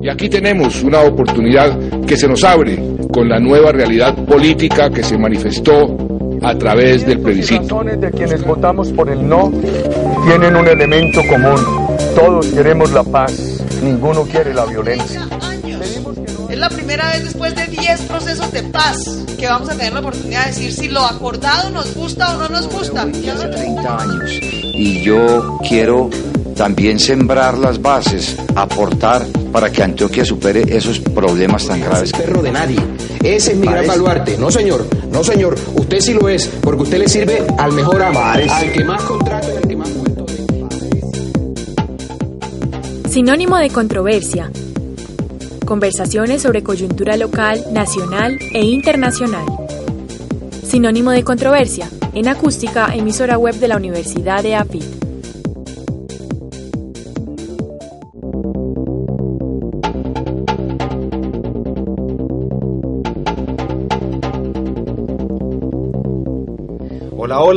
Y aquí tenemos una oportunidad que se nos abre con la nueva realidad política que se manifestó a través del plebiscito. Las de quienes votamos por el no tienen un elemento común. Todos queremos la paz, ninguno quiere la violencia. Es la primera vez después de 10 procesos de paz que vamos a tener la oportunidad de decir si lo acordado nos gusta o no nos gusta. Hace 30 años y yo quiero también sembrar las bases, aportar para que Antioquia supere esos problemas tan graves. Es perro de nadie. Ese es mi gran baluarte. No, señor. No, señor. Usted sí lo es, porque usted le sirve al mejor amo, al que más contrato y al que más puesto Sinónimo de controversia. Conversaciones sobre coyuntura local, nacional e internacional. Sinónimo de controversia. En acústica, emisora web de la Universidad de AFIT.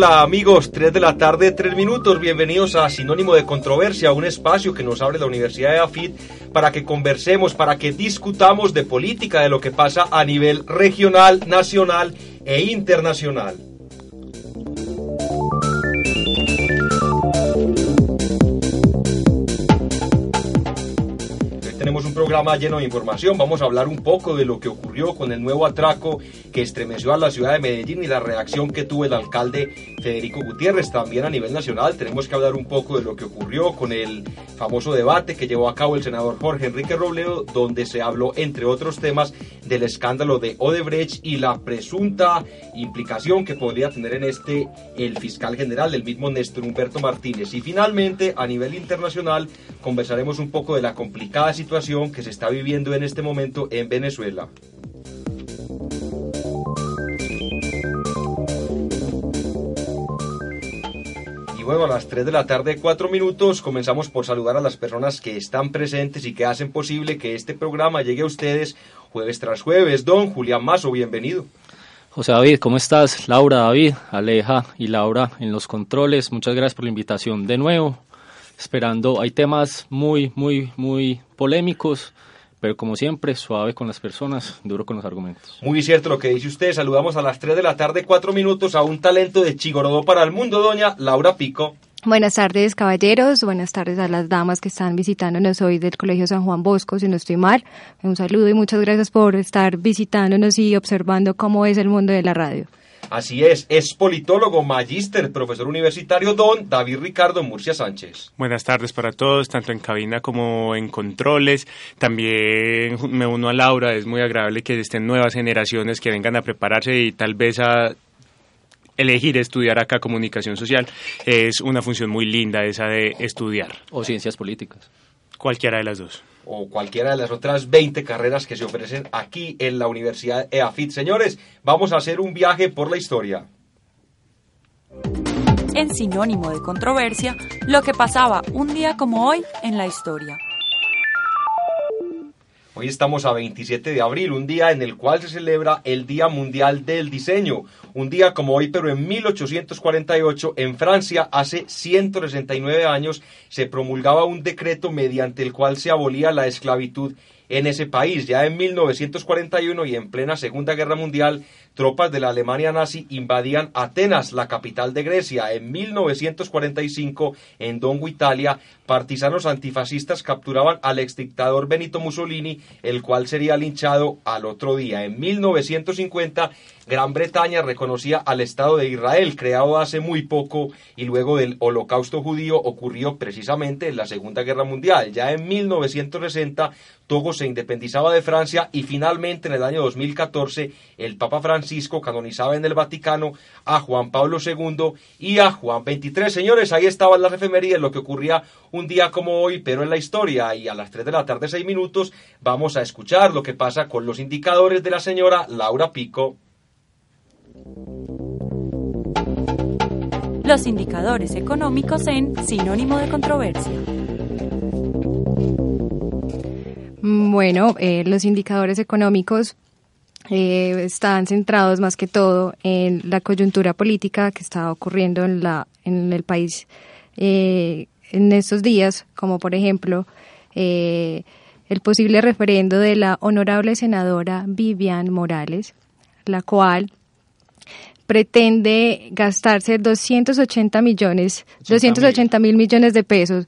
Hola, amigos, 3 de la tarde, 3 minutos, bienvenidos a Sinónimo de Controversia, un espacio que nos abre la Universidad de AFIT para que conversemos, para que discutamos de política, de lo que pasa a nivel regional, nacional e internacional. tenemos un programa lleno de información. Vamos a hablar un poco de lo que ocurrió con el nuevo atraco que estremeció a la ciudad de Medellín y la reacción que tuvo el alcalde Federico Gutiérrez. También a nivel nacional tenemos que hablar un poco de lo que ocurrió con el famoso debate que llevó a cabo el senador Jorge Enrique Robledo, donde se habló, entre otros temas, del escándalo de Odebrecht y la presunta implicación que podría tener en este el fiscal general, el mismo Néstor Humberto Martínez. Y finalmente, a nivel internacional, conversaremos un poco de la complicada situación que se está viviendo en este momento en Venezuela. Y bueno, a las 3 de la tarde, 4 minutos, comenzamos por saludar a las personas que están presentes y que hacen posible que este programa llegue a ustedes jueves tras jueves. Don Julián Mazo, bienvenido. José David, ¿cómo estás? Laura, David, Aleja y Laura en los controles. Muchas gracias por la invitación de nuevo. Esperando, hay temas muy, muy, muy polémicos pero como siempre, suave con las personas, duro con los argumentos. Muy cierto lo que dice usted. Saludamos a las 3 de la tarde, 4 minutos, a un talento de Chigorodó para el mundo, doña Laura Pico. Buenas tardes, caballeros. Buenas tardes a las damas que están visitándonos hoy del Colegio San Juan Bosco, si no estoy mal. Un saludo y muchas gracias por estar visitándonos y observando cómo es el mundo de la radio. Así es, es politólogo, magíster, profesor universitario, don David Ricardo Murcia Sánchez. Buenas tardes para todos, tanto en cabina como en controles. También me uno a Laura, es muy agradable que estén nuevas generaciones que vengan a prepararse y tal vez a elegir estudiar acá comunicación social. Es una función muy linda esa de estudiar. O ciencias políticas. Cualquiera de las dos o cualquiera de las otras 20 carreras que se ofrecen aquí en la Universidad EAFIT. Señores, vamos a hacer un viaje por la historia. En sinónimo de controversia, lo que pasaba un día como hoy en la historia. Hoy estamos a 27 de abril, un día en el cual se celebra el Día Mundial del Diseño. Un día como hoy, pero en 1848, en Francia, hace 169 años, se promulgaba un decreto mediante el cual se abolía la esclavitud en ese país. Ya en 1941 y en plena Segunda Guerra Mundial, tropas de la Alemania nazi invadían Atenas, la capital de Grecia. En 1945, en Dongo, Italia, partisanos antifascistas capturaban al exdictador Benito Mussolini, el cual sería linchado al otro día. En 1950, Gran Bretaña reconocía al Estado de Israel, creado hace muy poco y luego del holocausto judío ocurrió precisamente en la Segunda Guerra Mundial. Ya en 1960 Togo se independizaba de Francia y finalmente en el año 2014 el Papa Francisco canonizaba en el Vaticano a Juan Pablo II y a Juan XXIII. Señores, ahí estaban las efemérides, lo que ocurría un día como hoy, pero en la historia. Y a las 3 de la tarde, 6 minutos, vamos a escuchar lo que pasa con los indicadores de la señora Laura Pico. Los indicadores económicos en Sinónimo de Controversia. Bueno, eh, los indicadores económicos eh, están centrados más que todo en la coyuntura política que está ocurriendo en, la, en el país eh, en estos días, como por ejemplo el posible referendo de la honorable senadora Vivian Morales, la cual pretende gastarse 280 millones, 280 mil. millones de pesos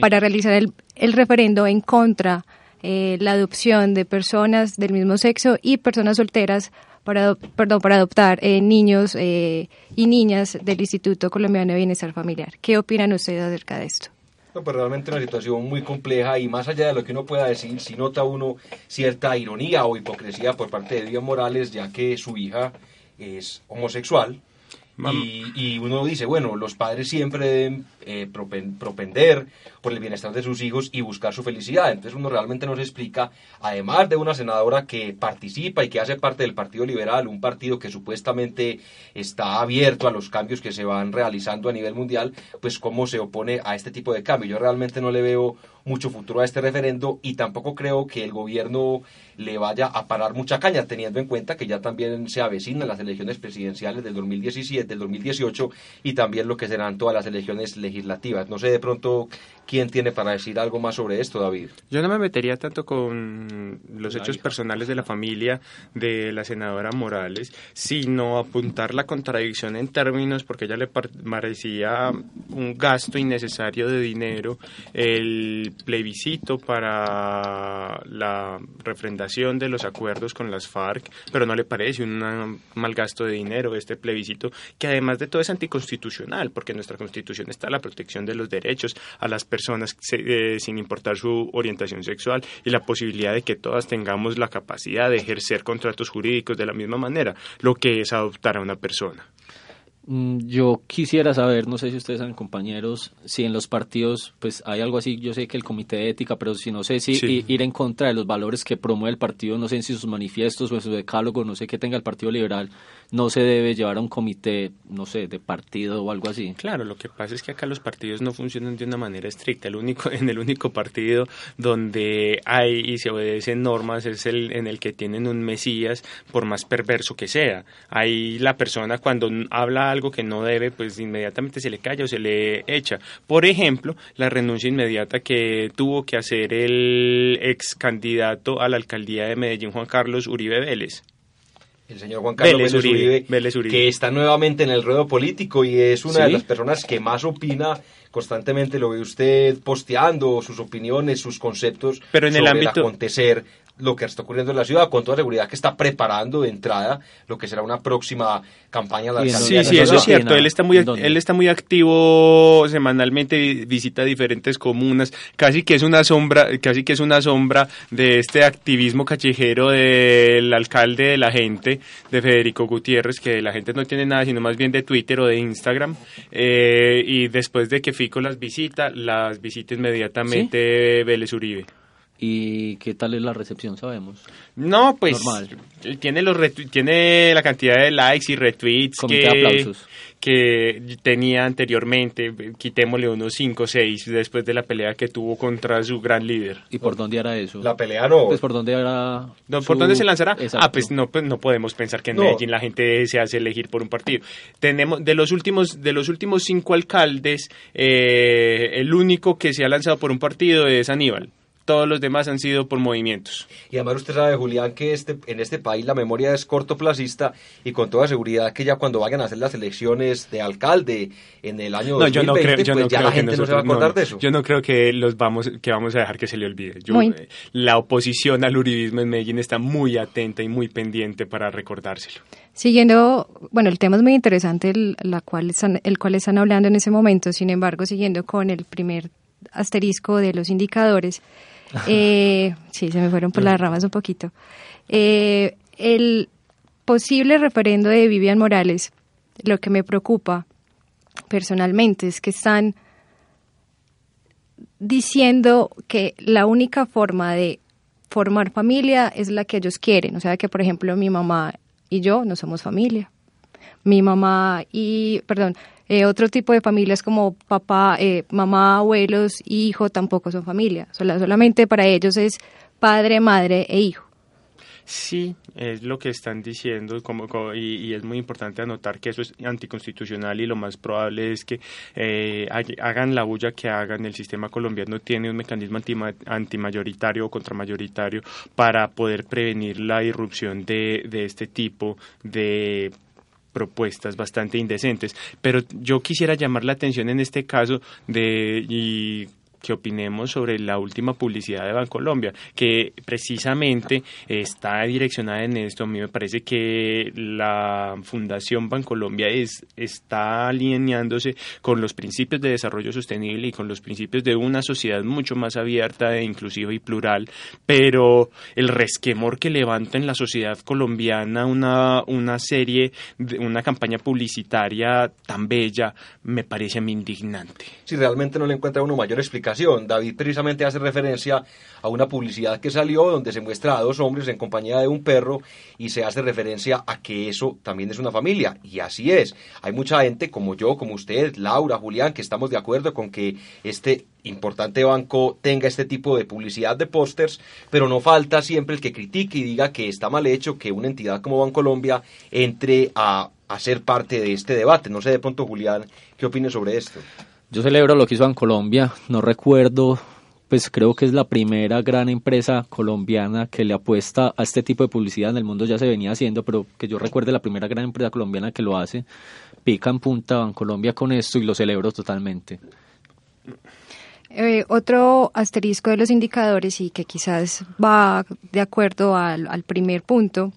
para realizar el, el referendo en contra eh, la adopción de personas del mismo sexo y personas solteras para, perdón, para adoptar eh, niños eh, y niñas del Instituto Colombiano de Bienestar Familiar. ¿Qué opinan ustedes acerca de esto? No, pues realmente una situación muy compleja y más allá de lo que uno pueda decir, si nota uno cierta ironía o hipocresía por parte de Díaz Morales, ya que su hija es homosexual, y, uno dice, bueno, los padres siempre deben eh, propender por el bienestar de sus hijos y buscar su felicidad. Entonces uno realmente nos explica, además de una senadora que participa y que hace parte del Partido Liberal, un partido que supuestamente está abierto a los cambios que se van realizando a nivel mundial, pues cómo se opone a este tipo de cambio. Yo realmente no le veo mucho futuro a este referendo y tampoco creo que el gobierno le vaya a parar mucha caña, teniendo en cuenta que ya también se avecinan las elecciones presidenciales del 2017, del 2018 y también lo que serán todas las elecciones legislativas. No sé de pronto quién tiene para decir algo más sobre esto, David. Yo no me metería tanto con los hechos personales de la familia de la senadora Morales, sino apuntar la contradicción en términos, porque ella le parecía un gasto innecesario de dinero el plebiscito para la refrendación de los acuerdos con las FARC, pero no le parece un mal gasto de dinero este plebiscito, que además de todo es anticonstitucional, porque en nuestra constitución está la protección de los derechos a las personas eh, sin importar su orientación sexual y la posibilidad de que todas tengamos la capacidad de ejercer contratos jurídicos de la misma manera, lo que es adoptar a una persona. Mm, yo quisiera saber, no sé si ustedes saben, compañeros, si en los partidos pues hay algo así, yo sé que el comité de ética, pero si no sé si ir en contra de los valores que promueve el partido, no sé si sus manifiestos o en su decálogo, no sé qué tenga el Partido Liberal, no se debe llevar a un comité, no sé, de partido o algo así. Claro, lo que pasa es que acá los partidos no funcionan de una manera estricta. El único, en el único partido donde hay y se obedecen normas es el en el que tienen un mesías, por más perverso que sea. Ahí la persona cuando habla algo que no debe, pues inmediatamente se le calla o se le echa. Por ejemplo, la renuncia inmediata que tuvo que hacer el ex candidato a la alcaldía de Medellín, Juan Carlos Uribe Vélez el señor Juan Carlos Vélez, Uribe, que está nuevamente en el ruedo político y es una de las personas que más opina constantemente, lo ve usted posteando sus opiniones, sus conceptos Pero en sobre el ámbito... acontecer lo que está ocurriendo en la ciudad, con toda seguridad que está preparando de entrada lo que será una próxima campaña de la Sí, sí, eso es cierto. Él está muy, él está muy activo semanalmente, visita diferentes comunas, casi que es una sombra, casi que es una sombra de este activismo callejero del alcalde de la gente, de Federico Gutiérrez, que la gente no tiene nada, sino más bien de Twitter o de Instagram. Eh, y después de que Fico las visita, las visita inmediatamente Vélez Uribe. ¿Y qué tal es la recepción, sabemos? No, pues tiene los tiene la cantidad de likes y retweets que, que tenía anteriormente, quitémosle unos 5 o 6 después de la pelea que tuvo contra su gran líder. ¿Y por dónde hará eso? La pelea no. Pues por dónde hará ¿Por dónde se lanzará? Ah, pues no, pues no podemos pensar que en Medellín la gente se hace elegir por un partido. Tenemos de los últimos de los últimos cinco alcaldes, eh, el único que se ha lanzado por un partido es Aníbal todos los demás han sido por movimientos. Y además usted sabe, Julián, que este, en este país la memoria es cortoplacista y con toda seguridad que ya cuando vayan a hacer las elecciones de alcalde en el año no, 2020, yo no creo, pues ya la gente no se va a acordar de eso. Yo no creo que los vamos que vamos a dejar que se le olvide. Eh, la oposición al uribismo en Medellín está muy atenta y muy pendiente para recordárselo. Siguiendo, bueno, el tema es muy interesante, el, la cual están, el cual están hablando en ese momento, sin embargo, siguiendo con el primer asterisco de los indicadores, Eh, sí, se me fueron por las ramas un poquito. Eh, el posible referendo de Vivian Morales, lo que me preocupa personalmente es que están diciendo que la única forma de formar familia es la que ellos quieren. O sea, que por ejemplo mi mamá y yo no somos familia. Mi mamá y, perdón, eh, otro tipo de familias como papá, eh, mamá, abuelos, hijo tampoco son familia. solamente para ellos es padre, madre e hijo. Sí, es lo que están diciendo como, y, es muy importante anotar que eso es anticonstitucional y lo más probable es que eh, hagan la bulla que hagan. El sistema colombiano tiene un mecanismo antimayoritario o contramayoritario para poder prevenir la irrupción de este tipo de propuestas bastante indecentes. Pero yo quisiera llamar la atención en este caso de y que opinemos sobre la última publicidad de Bancolombia, que precisamente está direccionada en esto. A mí me parece que la Fundación Bancolombia es, está alineándose con los principios de desarrollo sostenible y con los principios de una sociedad mucho más abierta, e inclusiva y plural, pero el resquemor que levanta en la sociedad colombiana una, una serie, una campaña publicitaria tan bella, me parece a mí indignante. Si realmente no le encuentra uno mayor explicación David precisamente hace referencia a una publicidad que salió donde se muestra a dos hombres en compañía de un perro y se hace referencia a que eso también es una familia. Y así es. Hay mucha gente como yo, como usted, Laura, Julián, que estamos de acuerdo con que este importante banco tenga este tipo de publicidad de pósters, pero no falta siempre el que critique y diga que está mal hecho que una entidad como Bancolombia entre a, ser parte de este debate. No sé de pronto, Julián, qué opine sobre esto. Yo celebro lo que hizo en Colombia, no recuerdo, pues creo que es la primera gran empresa colombiana que le apuesta a este tipo de publicidad en el mundo ya se venía haciendo, pero que yo recuerde la primera gran empresa colombiana que lo hace, pica en punta en Colombia con esto y lo celebro totalmente. Eh, otro asterisco de los indicadores y que quizás va de acuerdo al, al primer punto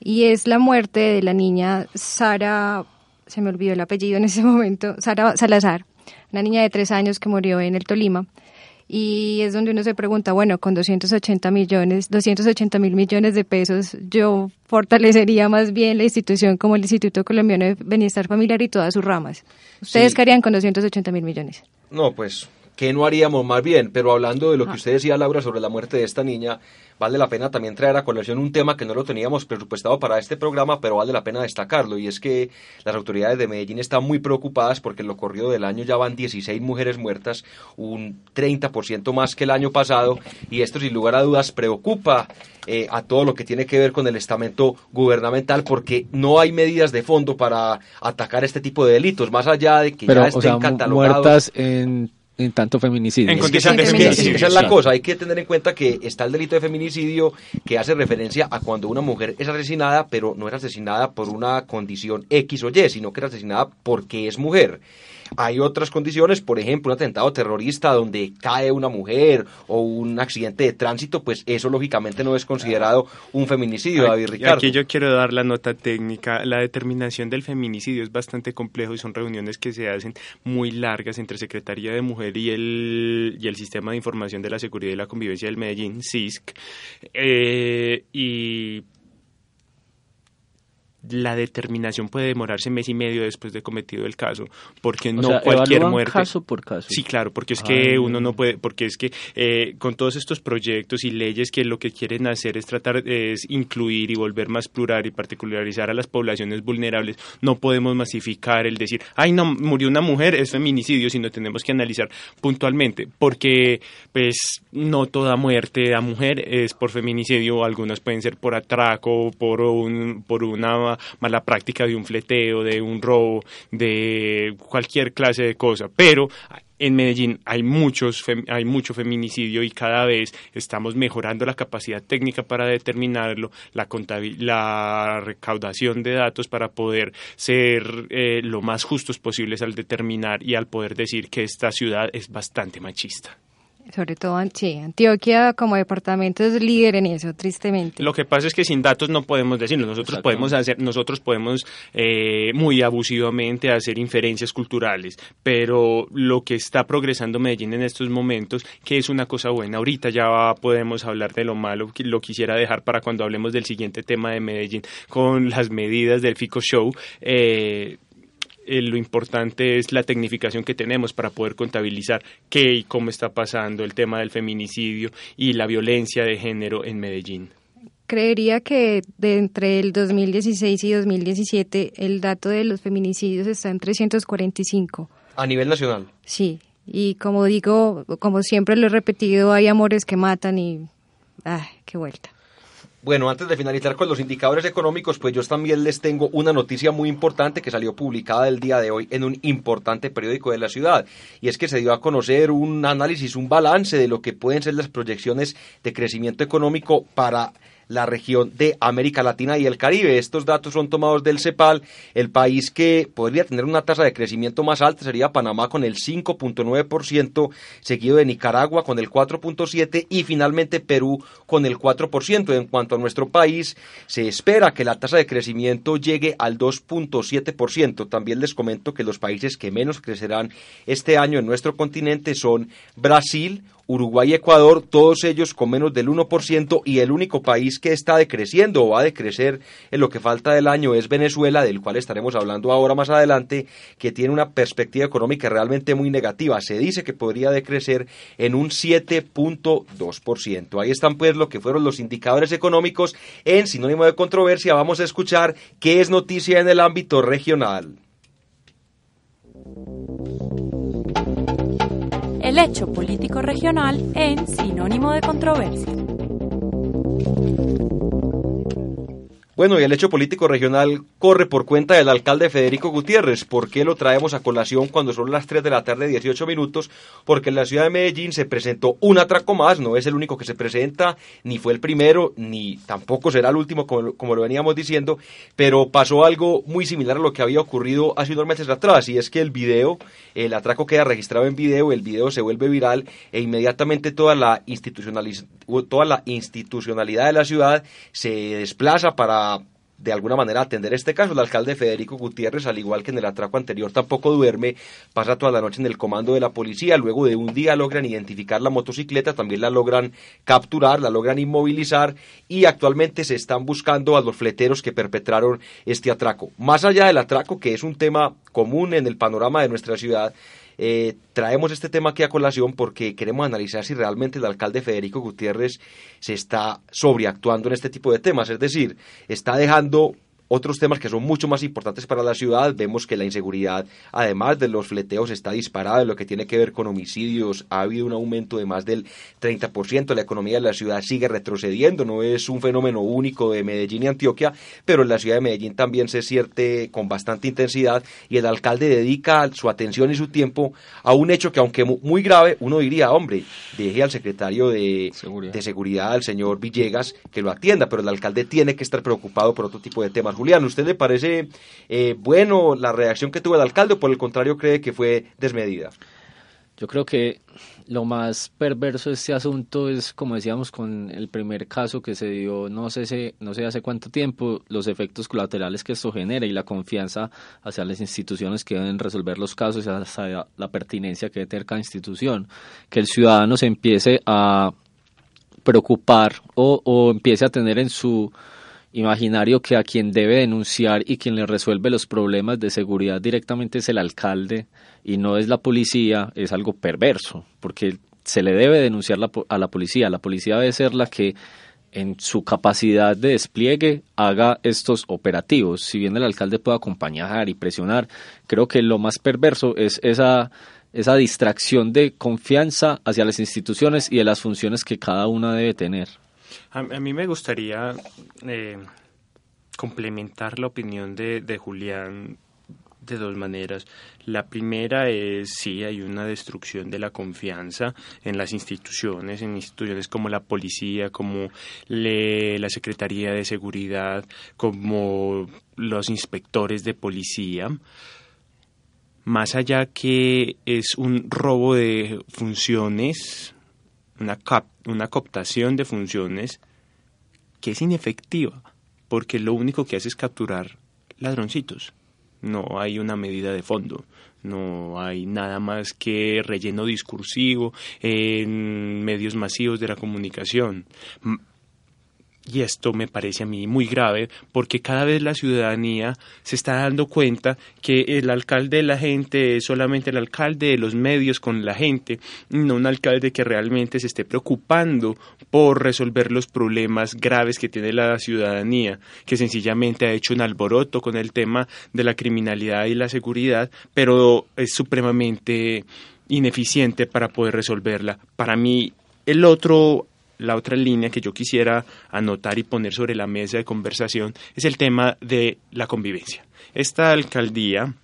y es la muerte de la niña Sara, se me olvidó el apellido en ese momento, Sara Salazar, una niña de tres años que murió en el Tolima. Y es donde uno se pregunta, bueno, con 280 millones, 280 mil millones de pesos, yo fortalecería más bien la institución como el Instituto Colombiano de Bienestar Familiar y todas sus ramas. ¿Ustedes qué harían con 280 mil millones? No, pues, ¿qué no haríamos más bien? Pero hablando de lo que ah. usted decía, Laura, sobre la muerte de esta niña, vale la pena también traer a colación un tema que no lo teníamos presupuestado para este programa, pero vale la pena destacarlo, y es que las autoridades de Medellín están muy preocupadas porque en lo corrido del año ya van 16 mujeres muertas, un 30% más que el año pasado, y esto sin lugar a dudas preocupa eh, a todo lo que tiene que ver con el estamento gubernamental porque no hay medidas de fondo para atacar este tipo de delitos, más allá de que ya estén catalogados. Muertas en en tanto feminicidio. En condiciones de esa es la cosa, hay que tener en cuenta que está el delito de feminicidio que hace referencia a cuando una mujer es asesinada, pero no es asesinada por una condición X o Y, sino que es asesinada porque es mujer. Hay otras condiciones, por ejemplo, un atentado terrorista donde cae una mujer o un accidente de tránsito, pues eso lógicamente no es considerado un feminicidio, David Ricardo. Aquí yo quiero dar la nota técnica. La determinación del feminicidio es bastante complejo y son reuniones que se hacen muy largas entre Secretaría de Mujer y el, y el Sistema de Información de la Seguridad y la Convivencia del Medellín, SISC. Eh, y la determinación puede demorarse mes y medio después de cometido el caso, porque no cualquier muerte. caso por caso. Sí, claro, porque es que uno no puede, porque es que eh, con todos estos proyectos y leyes que lo que quieren hacer es tratar, es incluir y volver más plural y particularizar a las poblaciones vulnerables, no podemos masificar el decir, ay, no, murió una mujer, es feminicidio, sino tenemos que analizar puntualmente, porque pues no toda muerte a mujer es por feminicidio, algunas pueden ser por atraco, por, un, por una mala práctica de un fleteo, de un robo, de cualquier clase de cosa. Pero en Medellín hay muchos hay mucho feminicidio y cada vez estamos mejorando la capacidad técnica para determinarlo, la la recaudación de datos para poder ser eh, lo más justos posibles al determinar y al poder decir que esta ciudad es bastante machista. Sobre todo, sí, Antioquia como departamento es líder en eso, tristemente. Lo que pasa es que sin datos no podemos decirlo. Nosotros podemos hacer, nosotros podemos eh, muy abusivamente hacer inferencias culturales, pero lo que está progresando Medellín en estos momentos, que es una cosa buena. Ahorita ya podemos hablar de lo malo, lo quisiera dejar para cuando hablemos del siguiente tema de Medellín con las medidas del Fico Show. Eh, eh, lo importante es la tecnificación que tenemos para poder contabilizar qué y cómo está pasando el tema del feminicidio y la violencia de género en Medellín. Creería que de entre el 2016 y 2017 el dato de los feminicidios está en 345. A nivel nacional. Sí, y como digo, como siempre lo he repetido, hay amores que matan y... ¡ay, qué vuelta! Bueno, antes de finalizar con los indicadores económicos, pues yo también les tengo una noticia muy importante que salió publicada el día de hoy en un importante periódico de la ciudad. Y es que se dio a conocer un análisis, un balance de lo que pueden ser las proyecciones de crecimiento económico para la región de América Latina y el Caribe. Estos datos son tomados del CEPAL. El país que podría tener una tasa de crecimiento más alta sería Panamá con el 5.9%, seguido de Nicaragua con el 4.7% y finalmente Perú con el 4%. En cuanto a nuestro país, se espera que la tasa de crecimiento llegue al 2.7%. También les comento que los países que menos crecerán este año en nuestro continente son Brasil, Uruguay y Ecuador, todos ellos con menos del 1% y el único país que está decreciendo o va a decrecer en lo que falta del año es Venezuela, del cual estaremos hablando ahora más adelante, que tiene una perspectiva económica realmente muy negativa. Se dice que podría decrecer en un 7.2%. Ahí están pues lo que fueron los indicadores económicos en sinónimo de controversia. Vamos a escuchar qué es noticia en el ámbito regional. El hecho político regional en sinónimo de controversia. Bueno, y el hecho político regional corre por cuenta del alcalde Federico Gutiérrez. ¿Por qué lo traemos a colación cuando son las 3 de la tarde, 18 minutos? Porque en la ciudad de Medellín se presentó un atraco más, no es el único que se presenta, ni fue el primero, ni tampoco será el último, como, lo veníamos diciendo, pero pasó algo muy similar a lo que había ocurrido hace unos meses atrás, y es que el video, el atraco queda registrado en video, el video se vuelve viral e inmediatamente toda la, toda la institucionalidad de la ciudad se desplaza para de alguna manera atender este caso. El alcalde Federico Gutiérrez, al igual que en el atraco anterior, tampoco duerme, pasa toda la noche en el comando de la policía, luego de un día logran identificar la motocicleta, también la logran capturar, la logran inmovilizar y actualmente se están buscando a los fleteros que perpetraron este atraco. Más allá del atraco, que es un tema común en el panorama de nuestra ciudad, eh, traemos este tema aquí a colación porque queremos analizar si realmente el alcalde Federico Gutiérrez se está sobreactuando en este tipo de temas, es decir, está dejando otros temas que son mucho más importantes para la ciudad, vemos que la inseguridad, además de los fleteos, está disparada en lo que tiene que ver con homicidios. Ha habido un aumento de más del 30%. La economía de la ciudad sigue retrocediendo. No es un fenómeno único de Medellín y Antioquia, pero en la ciudad de Medellín también se siente con bastante intensidad y el alcalde dedica su atención y su tiempo a un hecho que, aunque muy grave, uno diría, hombre, deje al secretario de seguridad, de seguridad al señor Villegas, que lo atienda, pero el alcalde tiene que estar preocupado por otro tipo de temas Julián, ¿usted le parece eh, bueno la reacción que tuvo el alcalde o por el contrario cree que fue desmedida? Yo creo que lo más perverso de este asunto es, como decíamos con el primer caso que se dio, no sé, no sé hace cuánto tiempo, los efectos colaterales que esto genera y la confianza hacia las instituciones que deben resolver los casos y hacia la pertinencia que debe tener cada institución. Que el ciudadano se empiece a preocupar o, o empiece a tener en su imaginario que a quien debe denunciar y quien le resuelve los problemas de seguridad directamente es el alcalde y no es la policía, es algo perverso, porque se le debe denunciar a la policía. La policía debe ser la que en su capacidad de despliegue haga estos operativos. Si bien el alcalde puede acompañar y presionar, creo que lo más perverso es esa, esa distracción de confianza hacia las instituciones y de las funciones que cada una debe tener. A, mí me gustaría eh, complementar la opinión de, de Julián de dos maneras. La primera es, sí, hay una destrucción de la confianza en las instituciones, en instituciones como la policía, como la Secretaría de Seguridad, como los inspectores de policía. Más allá que es un robo de funciones, una, una cooptación de funciones que es inefectiva, porque lo único que hace es capturar ladroncitos. No hay una medida de fondo, no hay nada más que relleno discursivo en medios masivos de la comunicación. Y esto me parece a mí muy grave porque cada vez la ciudadanía se está dando cuenta que el alcalde de la gente es solamente el alcalde de los medios con la gente, no un alcalde que realmente se esté preocupando por resolver los problemas graves que tiene la ciudadanía, que sencillamente ha hecho un alboroto con el tema de la criminalidad y la seguridad, pero es supremamente ineficiente para poder resolverla. Para mí, el otro la otra línea que yo quisiera anotar y poner sobre la mesa de conversación es el tema de la convivencia. Esta alcaldía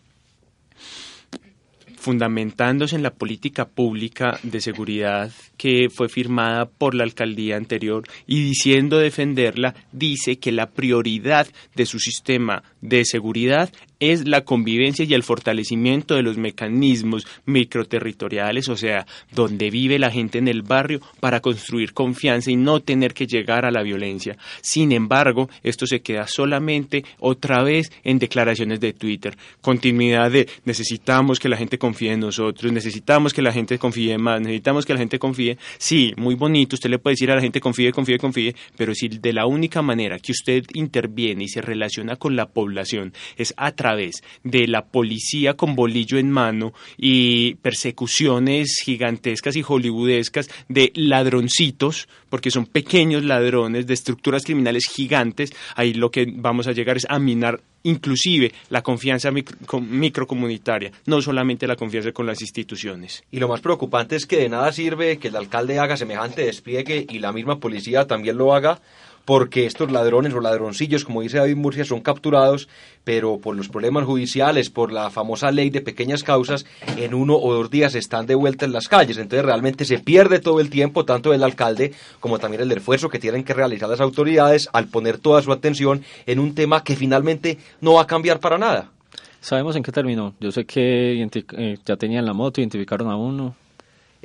fundamentándose en la política pública de seguridad que fue firmada por la alcaldía anterior y diciendo defenderla, dice que la prioridad de su sistema de seguridad es la convivencia y el fortalecimiento de los mecanismos microterritoriales, o sea, donde vive la gente en el barrio para construir confianza y no tener que llegar a la violencia. Sin embargo, esto se queda solamente otra vez en declaraciones de Twitter. Continuidad de necesitamos que la gente confíe en nosotros, necesitamos que la gente confíe más, necesitamos que la gente confíe. Sí, muy bonito, usted le puede decir a la gente confíe, confíe, confíe, pero si de la única manera que usted interviene y se relaciona con la población es a través de la policía con bolillo en mano y persecuciones gigantescas y hollywoodescas de ladroncitos, porque son pequeños ladrones de estructuras criminales gigantes, ahí lo que vamos a llegar es a minar inclusive la confianza microcomunitaria, no solamente la confianza con las instituciones. Y lo más preocupante es que de nada sirve que el alcalde haga semejante despliegue y la misma policía también lo haga porque estos ladrones o ladroncillos, como dice David Murcia, son capturados, pero por los problemas judiciales, por la famosa ley de pequeñas causas, en uno o dos días están de vuelta en las calles. Entonces realmente se pierde todo el tiempo, tanto el alcalde como también el esfuerzo que tienen que realizar las autoridades al poner toda su atención en un tema que finalmente no va a cambiar para nada. ¿Sabemos en qué terminó? Yo sé que eh, ya tenían la moto, identificaron a uno.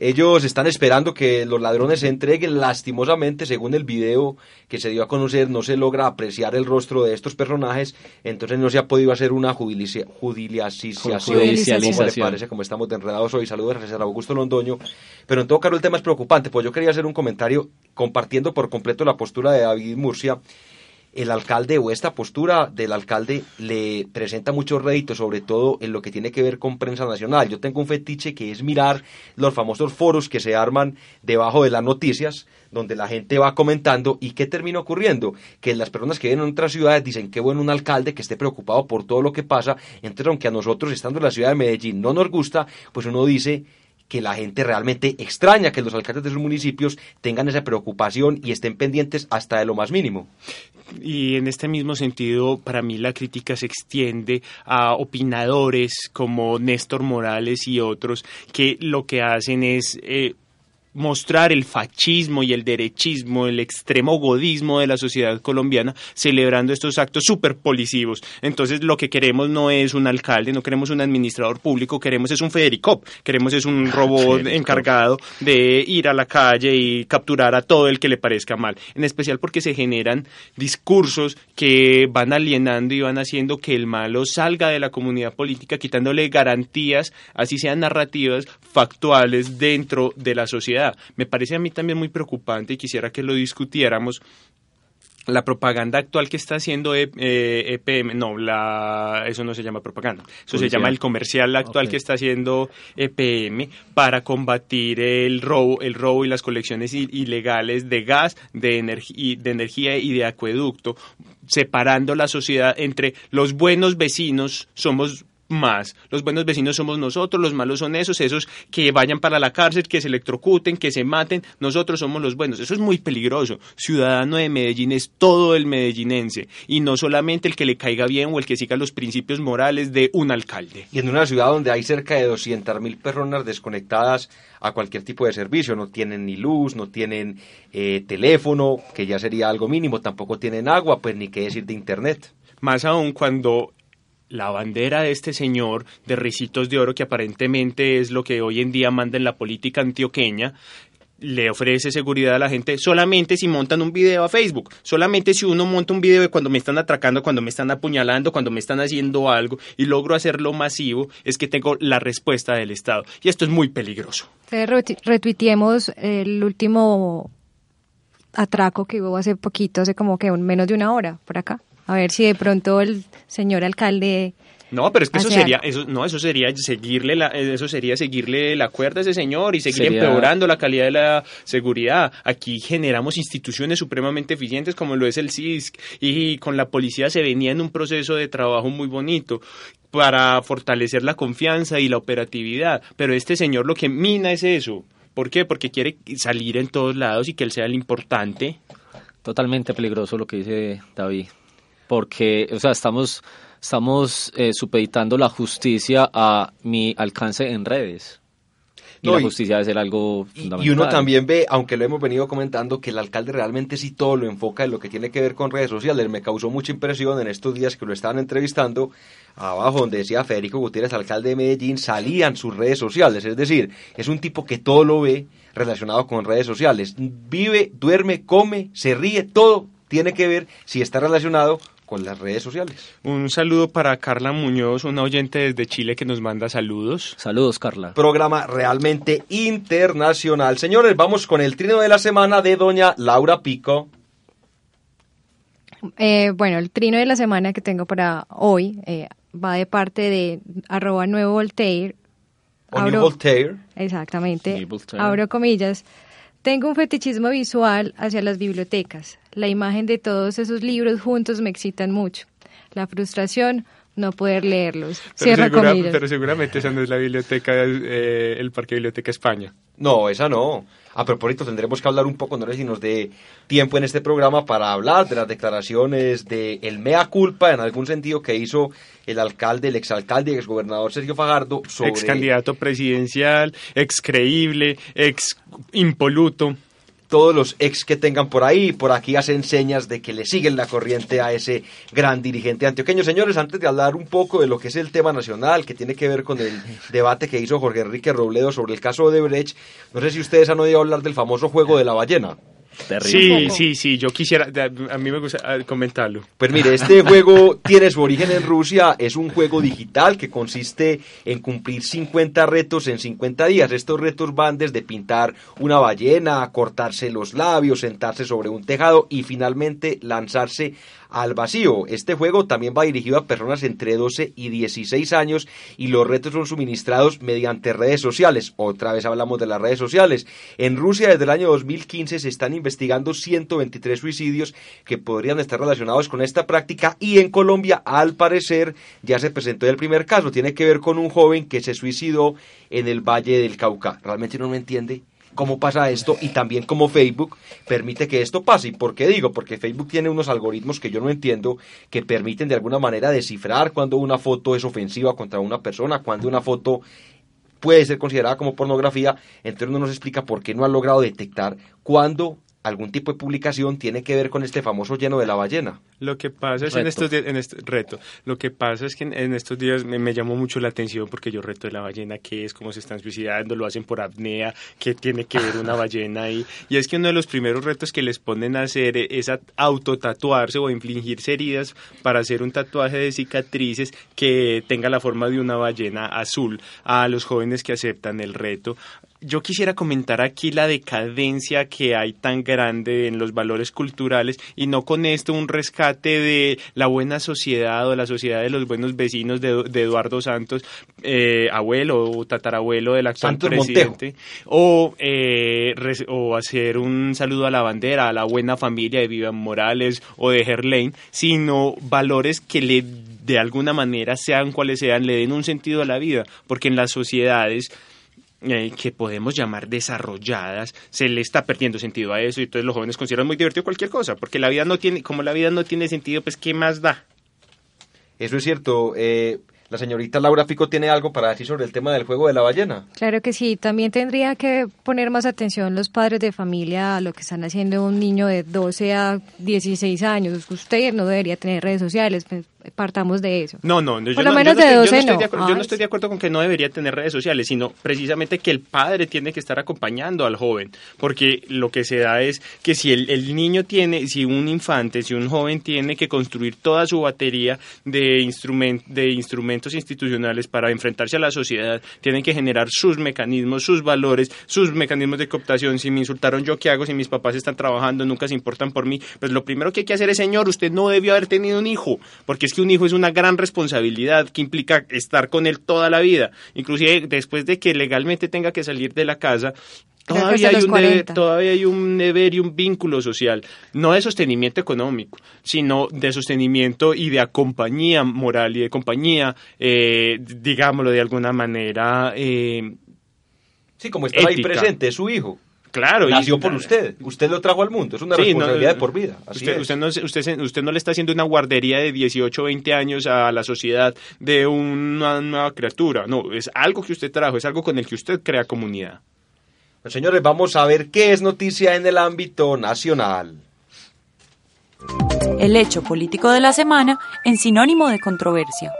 Ellos están esperando que los ladrones se entreguen. Lastimosamente, según el video que se dio a conocer, no se logra apreciar el rostro de estos personajes, entonces no se ha podido hacer una judicialización, como le parece, como estamos enredados hoy. Saludos a César Augusto Londoño. Pero en todo caso el tema es preocupante, pues yo quería hacer un comentario compartiendo por completo la postura de David Murcia el alcalde o esta postura del alcalde le presenta muchos réditos, sobre todo en lo que tiene que ver con prensa nacional. Yo tengo un fetiche que es mirar los famosos foros que se arman debajo de las noticias, donde la gente va comentando y qué termina ocurriendo, que las personas que viven en otras ciudades dicen que bueno un alcalde que esté preocupado por todo lo que pasa, entonces aunque a nosotros estando en la ciudad de Medellín no nos gusta, pues uno dice que la gente realmente extraña que los alcaldes de sus municipios tengan esa preocupación y estén pendientes hasta de lo más mínimo. Y en este mismo sentido, para mí la crítica se extiende a opinadores como Néstor Morales y otros que lo que hacen es eh, mostrar el fascismo y el derechismo, el extremo godismo de la sociedad colombiana, celebrando estos actos súper policivos. Entonces, lo que queremos no es un alcalde, no queremos un administrador público, queremos es un Federicop, queremos es un robot encargado de ir a la calle y capturar a todo el que le parezca mal. En especial porque se generan discursos que van alienando y van haciendo que el malo salga de la comunidad política, quitándole garantías, así sean narrativas, factuales dentro de la sociedad me parece a mí también muy preocupante y quisiera que lo discutiéramos. La propaganda actual que está haciendo EPM, e no, la, eso no se llama propaganda, eso se llama el comercial actual que está haciendo EPM para combatir el robo, el robo y las colecciones ilegales de gas, de, de energía y de acueducto, separando la sociedad entre los buenos vecinos, somos más. Los buenos vecinos somos nosotros, los malos son esos, esos que vayan para la cárcel, que se electrocuten, que se maten, nosotros somos los buenos. Eso es muy peligroso. Ciudadano de Medellín es todo el medellinense y no solamente el que le caiga bien o el que siga los principios morales de un alcalde. Y en una ciudad donde hay cerca de 200.000 personas desconectadas a cualquier tipo de servicio, no tienen ni luz, no tienen eh, teléfono, que ya sería algo mínimo, tampoco tienen agua, pues ni qué decir de internet. Más aún cuando la bandera de este señor de ricitos de oro, que aparentemente es lo que hoy en día manda en la política antioqueña, le ofrece seguridad a la gente solamente si montan un video a Facebook, solamente si uno monta un video de cuando me están atracando, cuando me están apuñalando, cuando me están haciendo algo y logro hacerlo masivo, es que tengo la respuesta del Estado. Y esto es muy peligroso. Retuiteemos el último atraco que hubo hace poquito, hace como que menos de una hora por acá. A ver si de pronto el señor alcalde no, pero es que eso sería, eso, no, eso sería seguirle la, eso sería seguirle la cuerda a ese señor y seguir empeorando la calidad de la seguridad. Aquí generamos instituciones supremamente eficientes como lo es el CISC y con la policía se venía en un proceso de trabajo muy bonito para fortalecer la confianza y la operatividad. Pero este señor lo que mina es eso. ¿Por qué? Porque quiere salir en todos lados y que él sea el importante. Totalmente peligroso lo que dice David. Porque, o sea, estamos estamos eh, supeditando la justicia a mi alcance en redes. Y la justicia debe ser algo fundamental. Y uno también ve, aunque lo hemos venido comentando, que el alcalde realmente sí todo lo enfoca en lo que tiene que ver con redes sociales. Me causó mucha impresión en estos días que lo estaban entrevistando, abajo donde decía Federico Gutiérrez, alcalde de Medellín, salían sus redes sociales. Es decir, es un tipo que todo lo ve relacionado con redes sociales. Vive, duerme, come, se ríe, todo tiene que ver si está relacionado con las redes sociales. Un saludo para Carla Muñoz, una oyente desde Chile que nos manda saludos. Saludos, Carla. Programa realmente internacional. Señores, vamos con el trino de la semana de doña Laura Pico. Eh, bueno, el trino de la semana que tengo para hoy eh, va de parte de arroba nuevo Voltaire. Abro, Voltaire. Exactamente. Abro comillas. Tengo un fetichismo visual hacia las bibliotecas. La imagen de todos esos libros juntos me excitan mucho. La frustración, no poder leerlos. Pero, pero seguramente esa no es la biblioteca, eh, el Parque Biblioteca España. No, esa no. A propósito, tendremos que hablar un poco, no sé si nos dé tiempo en este programa para hablar de las declaraciones de el mea culpa, en algún sentido, que hizo el alcalde, el exalcalde y exgobernador Sergio Fajardo sobre... Ex candidato presidencial, ex creíble, ex impoluto todos los ex que tengan por ahí, por aquí hacen señas de que le siguen la corriente a ese gran dirigente antioqueño. Señores, antes de hablar un poco de lo que es el tema nacional, que tiene que ver con el debate que hizo Jorge Enrique Robledo sobre el caso de Brecht, no sé si ustedes han oído hablar del famoso juego de la ballena. Sí, sí, sí, yo quisiera, a mí me gusta comentarlo. Pues mire, este juego tiene su origen en Rusia, es un juego digital que consiste en cumplir 50 retos en 50 días. Estos retos van desde pintar una ballena, cortarse los labios, sentarse sobre un tejado y finalmente lanzarse al vacío. Este juego también va dirigido a personas entre 12 y 16 años y los retos son suministrados mediante redes sociales. Otra vez hablamos de las redes sociales. En Rusia desde el año 2015 se están investigando 123 suicidios que podrían estar relacionados con esta práctica y en Colombia al parecer ya se presentó el primer caso. Tiene que ver con un joven que se suicidó en el Valle del Cauca. Realmente no me entiende cómo pasa esto y también cómo Facebook permite que esto pase. ¿Y por qué digo? Porque Facebook tiene unos algoritmos que yo no entiendo que permiten de alguna manera descifrar cuando una foto es ofensiva contra una persona, cuando una foto puede ser considerada como pornografía, entonces no nos explica por qué no ha logrado detectar cuándo algún tipo de publicación tiene que ver con este famoso lleno de la ballena. Lo que pasa es en estos días, en este reto, lo que pasa es que en, estos días me, llamó mucho la atención porque yo reto de la ballena, qué es, cómo se están suicidando, lo hacen por apnea, qué tiene que ver una ballena ahí. Y es que uno de los primeros retos que les ponen a hacer es a autotatuarse o infligirse heridas para hacer un tatuaje de cicatrices que tenga la forma de una ballena azul a los jóvenes que aceptan el reto. Yo quisiera comentar aquí la decadencia que hay tan grande en los valores culturales y no con esto un rescate de la buena sociedad o la sociedad de los buenos vecinos de, Eduardo Santos, eh, abuelo o tatarabuelo del actual presidente, o, eh, o hacer un saludo a la bandera, a la buena familia de Vivian Morales o de Herlane, sino valores que le de alguna manera, sean cuales sean, le den un sentido a la vida, porque en las sociedades eh, que podemos llamar desarrolladas, se le está perdiendo sentido a eso y entonces los jóvenes consideran muy divertido cualquier cosa, porque la vida no tiene, como la vida no tiene sentido, pues ¿qué más da? Eso es cierto. Eh, la señorita Laura Pico tiene algo para decir sobre el tema del juego de la ballena. Claro que sí, también tendría que poner más atención los padres de familia a lo que están haciendo un niño de 12 a 16 años. Usted no debería tener redes sociales, pues, partamos de eso. No, no, yo, Por no, lo menos yo no de estoy, 12 yo no estoy de acuerdo, yo no Ay, estoy de acuerdo con que no debería tener redes sociales, sino precisamente que el padre tiene que estar acompañando al joven, porque lo que se da es que si el, el niño tiene, si un infante, si un joven tiene que construir toda su batería de, instrument, de instrumentos institucionales para enfrentarse a la sociedad, tienen que generar sus mecanismos, sus valores, sus mecanismos de cooptación. Si me insultaron, ¿yo qué hago? Si mis papás están trabajando, nunca se importan por mí. Pues lo primero que hay que hacer es, señor, usted no debió haber tenido un hijo, porque es que un hijo es una gran responsabilidad que implica estar con él toda la vida. Inclusive después de que legalmente tenga que salir de la casa, Todavía hay, un deber, 40. todavía hay un deber y un vínculo social, no de sostenimiento económico, sino de sostenimiento y de compañía moral y de compañía, eh, digámoslo de alguna manera. Eh, Sí, como está ahí presente, es su hijo. Claro, y- Nació por usted. Usted lo trajo al mundo. Es una Sí, no, responsabilidad de por vida. Así usted, no, se- usted, se- usted no le está haciendo una guardería de 18 o 20 años a la sociedad de una nueva criatura. No, es algo que usted trajo, es algo con el que usted crea comunidad. Pues, señores, vamos a ver qué es noticia en el ámbito nacional. El hecho político de la semana en sinónimo de controversia.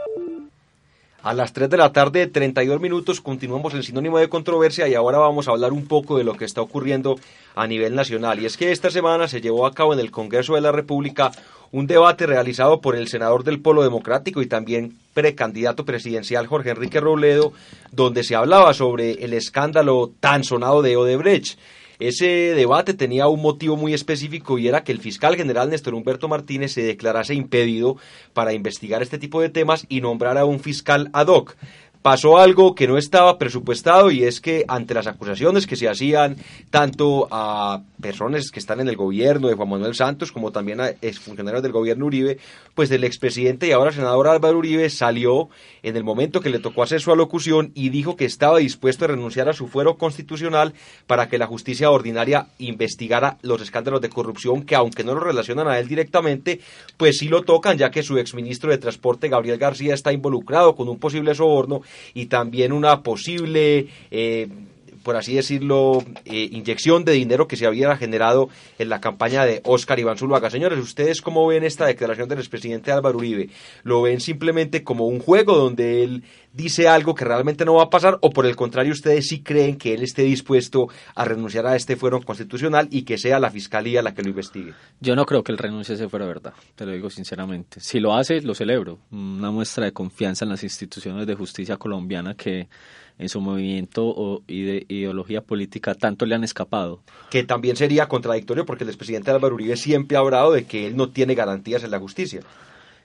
A las 3 de la tarde, 32 minutos, continuamos el sinónimo de controversia y ahora vamos a hablar un poco de lo que está ocurriendo a nivel nacional. Y es que esta semana se llevó a cabo en el Congreso de la República un debate realizado por el senador del Polo Democrático y también precandidato presidencial Jorge Enrique Robledo, donde se hablaba sobre el escándalo tan sonado de Odebrecht. Ese debate tenía un motivo muy específico y era que el fiscal general Néstor Humberto Martínez se declarase impedido para investigar este tipo de temas y nombrara a un fiscal ad hoc. Pasó algo que no estaba presupuestado y es que ante las acusaciones que se hacían tanto a personas que están en el gobierno de Juan Manuel Santos como también a exfuncionarios del gobierno Uribe, pues el expresidente y ahora senador Álvaro Uribe salió en el momento que le tocó hacer su alocución y dijo que estaba dispuesto a renunciar a su fuero constitucional para que la justicia ordinaria investigara los escándalos de corrupción que aunque no lo relacionan a él directamente, pues sí lo tocan ya que su exministro de Transporte Gabriel García está involucrado con un posible soborno y también una posible eh, por así decirlo, eh, inyección de dinero que se había generado en la campaña de Óscar Iván Zuluaga. Señores, ¿ustedes cómo ven esta declaración del expresidente Álvaro Uribe? ¿Lo ven simplemente como un juego donde él dice algo que realmente no va a pasar o por el contrario ustedes sí creen que él esté dispuesto a renunciar a este fuero constitucional y que sea la fiscalía la que lo investigue? Yo no creo que el renuncie se fuera verdad, te lo digo sinceramente. Si lo hace, lo celebro. Una muestra de confianza en las instituciones de justicia colombiana que en su movimiento o ideología política tanto le han escapado. Que también sería contradictorio porque el expresidente Álvaro Uribe siempre ha hablado de que él no tiene garantías en la justicia.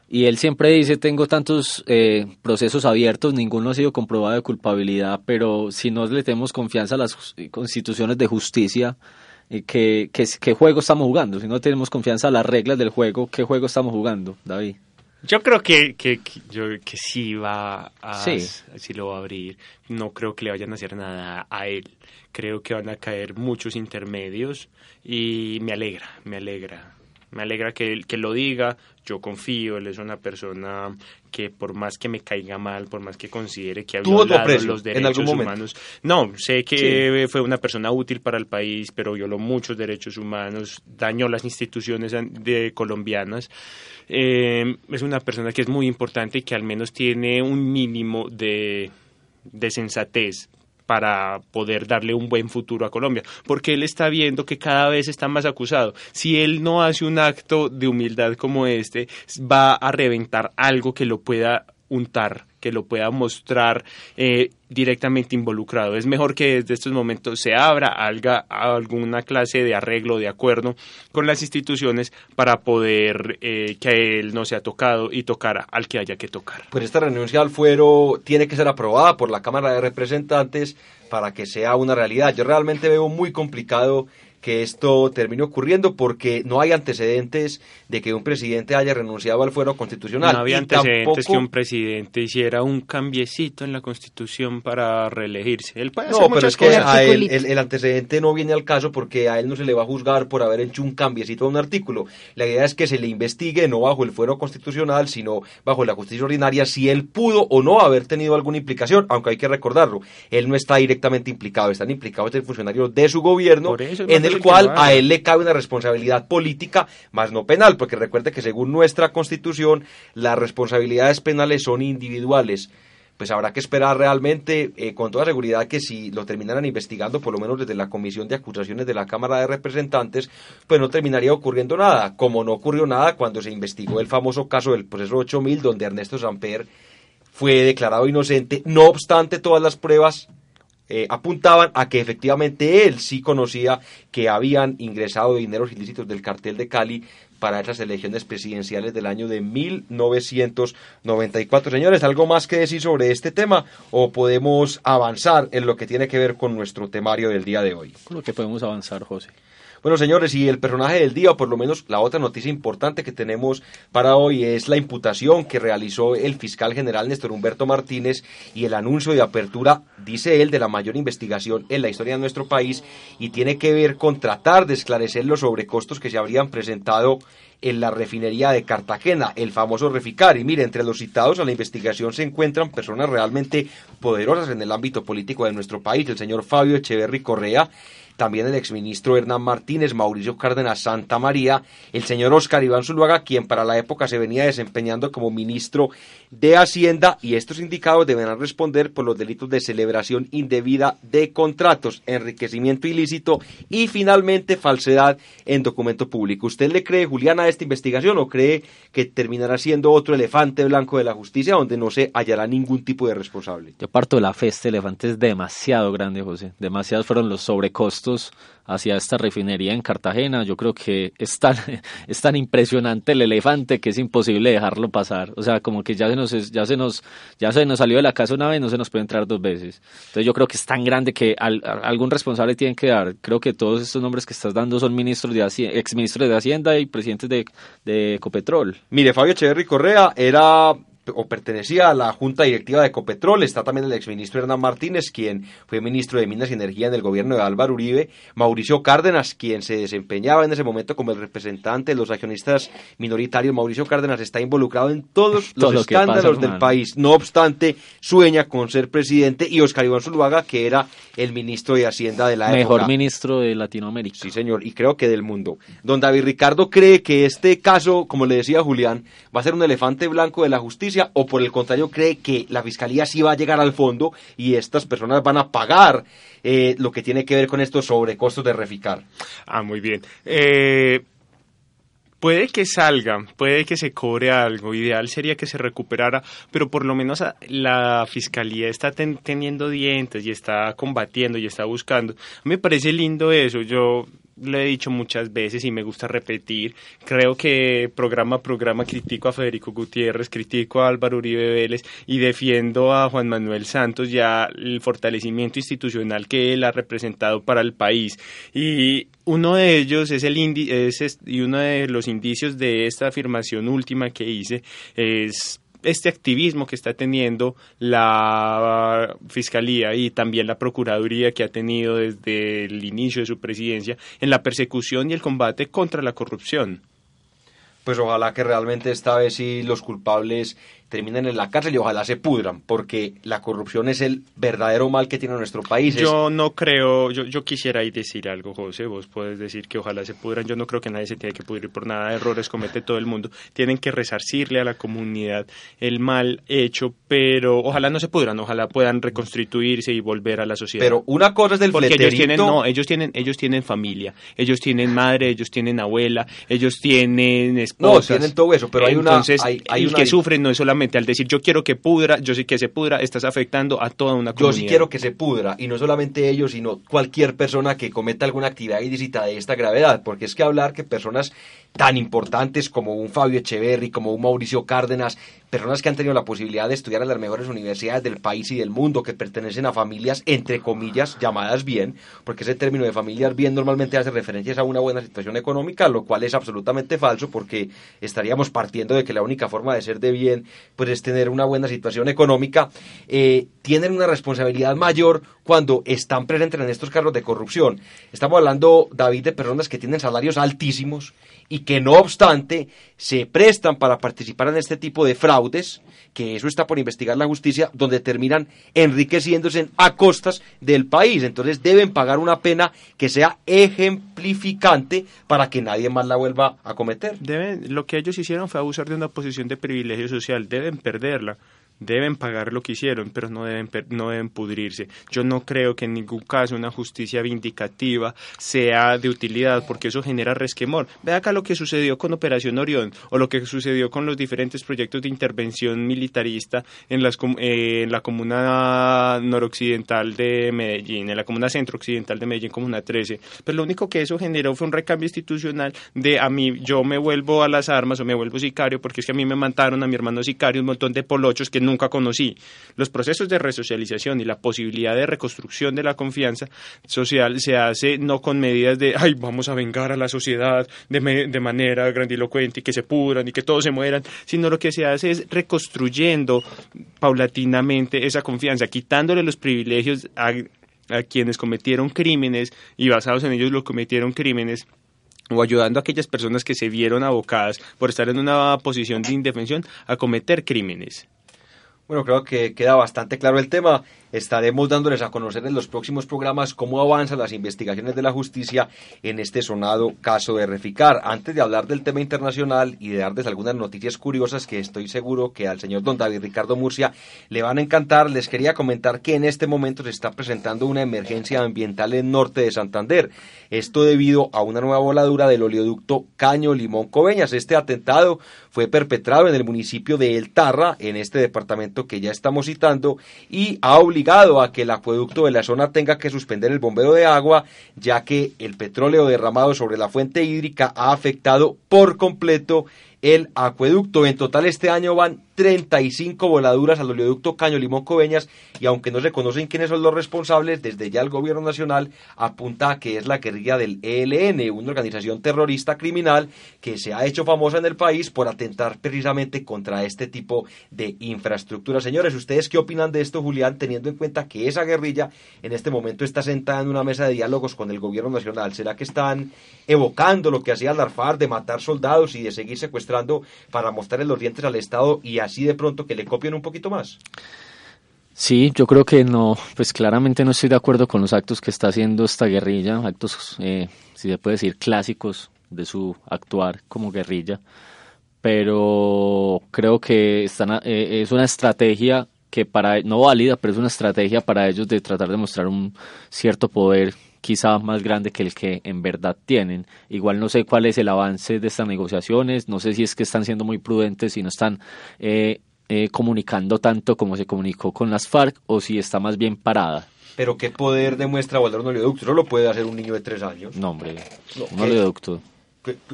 Y él siempre dice, tengo tantos eh, procesos abiertos, ninguno ha sido comprobado de culpabilidad, pero si no le tenemos confianza a las instituciones de justicia, eh, ¿qué, qué, qué juego estamos jugando? Si no tenemos confianza a las reglas del juego, ¿qué juego estamos jugando, David? Yo creo que, que, que- yo, que sí va a Sí. sí lo va a abrir. No creo que le vayan a hacer nada a él. Creo que van a caer muchos intermedios y me alegra, me alegra. Me alegra que, que lo diga, yo confío, él es una persona que por más que me caiga mal, por más que considere que ha violado los derechos humanos, no, sé que fue una persona útil para el país, pero violó muchos derechos humanos, dañó las instituciones de colombianas. Eh, es una persona que es muy importante y que al menos tiene un mínimo de, de sensatez para poder darle un buen futuro a Colombia, porque él está viendo que cada vez está más acusado. Si él no hace un acto de humildad como este, va a reventar algo que lo pueda untar, que lo pueda mostrar eh, directamente involucrado. Es mejor que desde estos momentos se abra alguna clase de arreglo, de acuerdo con las instituciones para poder eh, que él no sea tocado y tocar al que haya que tocar. Pues esta renuncia al fuero tiene que ser aprobada por la Cámara de Representantes para que sea una realidad. Yo realmente veo muy complicado que esto termine ocurriendo porque no hay antecedentes de que un presidente haya renunciado al fuero constitucional. No había Y antecedentes tampoco- que un presidente hiciera un cambiecito en la constitución para reelegirse. Él puede hacer No, pero muchas es que cosas. a él, el, el antecedente no viene al caso porque a él no se le va a juzgar por haber hecho un cambiecito a un artículo. La idea es que se le investigue no bajo el fuero constitucional, sino bajo la justicia ordinaria si él pudo o no haber tenido alguna implicación, aunque hay que recordarlo. Él no está directamente implicado, están implicados el funcionario de su gobierno Por eso es en el cual a él le cabe una responsabilidad política, más no penal, porque recuerde que según nuestra constitución, las responsabilidades penales son individuales. Pues habrá que esperar realmente, eh, con toda seguridad, que si lo terminaran investigando, por lo menos desde la Comisión de Acusaciones de la Cámara de Representantes, pues no terminaría ocurriendo nada, como no ocurrió nada cuando se investigó el famoso caso del proceso 8000, donde Ernesto Samper fue declarado inocente, no obstante todas las pruebas eh, apuntaban a que efectivamente él sí conocía que habían ingresado dineros ilícitos del cartel de Cali para esas elecciones presidenciales del año de 1994. Señores, ¿algo más que decir sobre este tema o podemos avanzar en lo que tiene que ver con nuestro temario del día de hoy? Creo que podemos avanzar, José. Bueno, señores, y el personaje del día, o por lo menos la otra noticia importante que tenemos para hoy, es la imputación que realizó el fiscal general Néstor Humberto Martínez y el anuncio de apertura, dice él, de la mayor investigación en la historia de nuestro país y tiene que ver con tratar de esclarecer los sobrecostos que se habrían presentado en la refinería de Cartagena, el famoso Reficar. Y mire, entre los citados a la investigación se encuentran personas realmente poderosas en el ámbito político de nuestro país, el señor Fabio Echeverry Correa, también el exministro Hernán Martínez, Mauricio Cárdenas Santa María, el señor Oscar Iván Zuluaga, quien para la época se venía desempeñando como ministro de Hacienda, y estos indicados deberán responder por los delitos de celebración indebida de contratos, enriquecimiento ilícito y finalmente falsedad en documento público. ¿Usted le cree, Juliana, a esta investigación o cree que terminará siendo otro elefante blanco de la justicia donde no se hallará ningún tipo de responsable? Yo parto de la fe, este elefante es demasiado grande, José. Demasiados fueron los sobrecostos hacia esta refinería en Cartagena. Yo creo que es tan, es tan impresionante el elefante que es imposible dejarlo pasar. O sea, como que ya se nos, ya se nos, ya se nos salió de la casa una vez, no se nos puede entrar dos veces. Entonces yo creo que es tan grande que al, algún responsable tienen que dar. Creo que todos estos nombres que estás dando son ministros de Hacienda, de Hacienda y presidentes de, de Ecopetrol. Mire, Fabio Echeverry Correa era o pertenecía a la Junta Directiva de Ecopetrol, está también el exministro Hernán Martínez, quien fue ministro de Minas y Energía en el gobierno de Álvaro Uribe, Mauricio Cárdenas, quien se desempeñaba en ese momento como el representante de los accionistas minoritarios, Mauricio Cárdenas está involucrado en todos Todo los lo que escándalos pasa, del país, no obstante, sueña con ser presidente, y Oscar Iván Zuluaga, que era el ministro de Hacienda de la Mejor época. ministro de Latinoamérica. Sí, señor, y creo que del mundo. Don David Ricardo cree que este caso, como le decía Julián, va a ser un elefante blanco de la justicia o por el contrario cree que la fiscalía sí va a llegar al fondo y estas personas van a pagar eh, lo que tiene que ver con estos sobrecostos de reficar. Ah, muy bien. Eh, puede que salga, puede que se cobre algo. Ideal sería que se recuperara, pero por lo menos a- la fiscalía está ten- teniendo dientes y está combatiendo y está buscando. Me parece lindo eso. Yo lo he dicho muchas veces y me gusta repetir. Creo que programa a programa critico a Federico Gutiérrez, critico a Álvaro Uribe Vélez y defiendo a Juan Manuel Santos ya el fortalecimiento institucional que él ha representado para el país. Y uno de ellos es el indi es y uno de los indicios de esta afirmación última que hice es este activismo que está teniendo la Fiscalía y también la Procuraduría que ha tenido desde el inicio de su presidencia en la persecución y el combate contra la corrupción. Pues ojalá que realmente esta vez sí los culpables terminen en la cárcel y ojalá se pudran, porque la corrupción es el verdadero mal que tiene nuestro país. Yo no creo, yo, yo quisiera ahí decir algo, José, vos puedes decir que ojalá se pudran, yo no creo que nadie se tiene que pudrir por nada, errores comete todo el mundo, tienen que resarcirle a la comunidad el mal hecho, pero ojalá no se pudran, ojalá puedan reconstituirse y volver a la sociedad. Pero una cosa es del Porque ellos fleterito. tienen, no, ellos tienen, ellos tienen familia, ellos tienen madre, ellos tienen abuela, ellos tienen esposas. tienen todo eso, pero hay una- Entonces, hay- hay el una- que sufre no es solamente al decir yo quiero que pudra, yo sé que se pudra, estás afectando a toda una Yo comunidad. sí quiero que se pudra, y no solamente ellos, sino cualquier persona que cometa alguna actividad ilícita de esta gravedad, porque es que hablar que personas tan importantes como un Fabio Echeverry, como un Mauricio Cárdenas, personas que han tenido la posibilidad de estudiar en las mejores universidades del país y del mundo, que pertenecen a familias, entre comillas, llamadas bien, porque ese término de familias bien normalmente hace referencias a una buena situación económica, lo cual es absolutamente falso, porque estaríamos partiendo de que la única forma de ser de bien, pues es tener una buena situación económica, eh, tienen una responsabilidad mayor cuando están presentes en estos cargos de corrupción. Estamos hablando, David, de personas que tienen salarios altísimos y que no obstante se prestan para participar en este tipo de fraudes, que eso está por investigar la justicia, donde terminan enriqueciéndose a costas del país. Entonces deben pagar una pena que sea ejemplificante para que nadie más la vuelva a cometer. Deben, lo que ellos hicieron fue abusar de una posición de privilegio social, deben perderla deben pagar lo que hicieron, pero no deben, no deben pudrirse. Yo no creo que en ningún caso una justicia vindicativa sea de utilidad, porque eso genera resquemor. Ve acá lo que sucedió con Operación Orión, o lo que sucedió con los diferentes proyectos de intervención militarista en, las, eh, en la comuna noroccidental de Medellín, en la comuna centro-occidental de Medellín, comuna 13. Pero lo único que eso generó fue un recambio institucional de a mí, yo me vuelvo a las armas o me vuelvo sicario, porque es que a mí me mataron a mi hermano sicario un montón de polochos que nunca conocí. Los procesos de resocialización y la posibilidad de reconstrucción de la confianza social se hace no con medidas de, ay, vamos a vengar a la sociedad de, de manera grandilocuente y que se pudran y que todos se mueran, sino lo que se hace es reconstruyendo paulatinamente esa confianza, quitándole los privilegios a, quienes cometieron crímenes y basados en ellos lo cometieron crímenes o ayudando a aquellas personas que se vieron abocadas por estar en una posición de indefensión a cometer crímenes. Bueno, creo que queda bastante claro el tema. Estaremos dándoles a conocer en los próximos programas cómo avanzan las investigaciones de la justicia en este sonado caso de Reficar. Antes de hablar del tema internacional y de darles algunas noticias curiosas que estoy seguro que al señor don David Ricardo Murcia le van a encantar, les quería comentar que en este momento se está presentando una emergencia ambiental en norte de Santander. Esto debido a una nueva voladura del oleoducto Caño Limón Coveñas. Este atentado fue perpetrado en el municipio de El Tarra, en este departamento que ya estamos citando, y ha obligado a que el acueducto de la zona tenga que suspender el bombeo de agua, ya que el petróleo derramado sobre la fuente hídrica ha afectado por completo el acueducto. En total este año van 35 voladuras al oleoducto Caño Limón Coveñas y aunque no se conocen quiénes son los responsables, desde ya el gobierno nacional apunta a que es la guerrilla del ELN, una organización terrorista criminal que se ha hecho famosa en el país por atentar precisamente contra este tipo de infraestructura. Señores, ¿ustedes qué opinan de esto, Julián, teniendo en cuenta que esa guerrilla en este momento está sentada en una mesa de diálogos con el gobierno nacional? ¿Será que están evocando lo que hacía el Darfar de matar soldados y de seguir secuestrando para mostrarle los dientes al Estado y así de pronto que le copien un poquito más. Sí, yo creo que no, pues claramente no estoy de acuerdo con los actos que está haciendo esta guerrilla, actos, eh, si se puede decir, clásicos de su actuar como guerrilla, pero creo que están, eh, es una estrategia que para, no válida, pero es una estrategia para ellos de tratar de mostrar un cierto poder quizá más grande que el que en verdad tienen. Igual no sé cuál es el avance de estas negociaciones, no sé si es que están siendo muy prudentes y no están eh, eh, comunicando tanto como se comunicó con las FARC o si está más bien parada. Pero ¿qué poder demuestra volar un oleoducto? ¿No lo puede hacer un niño de tres años? No, hombre, un oleoducto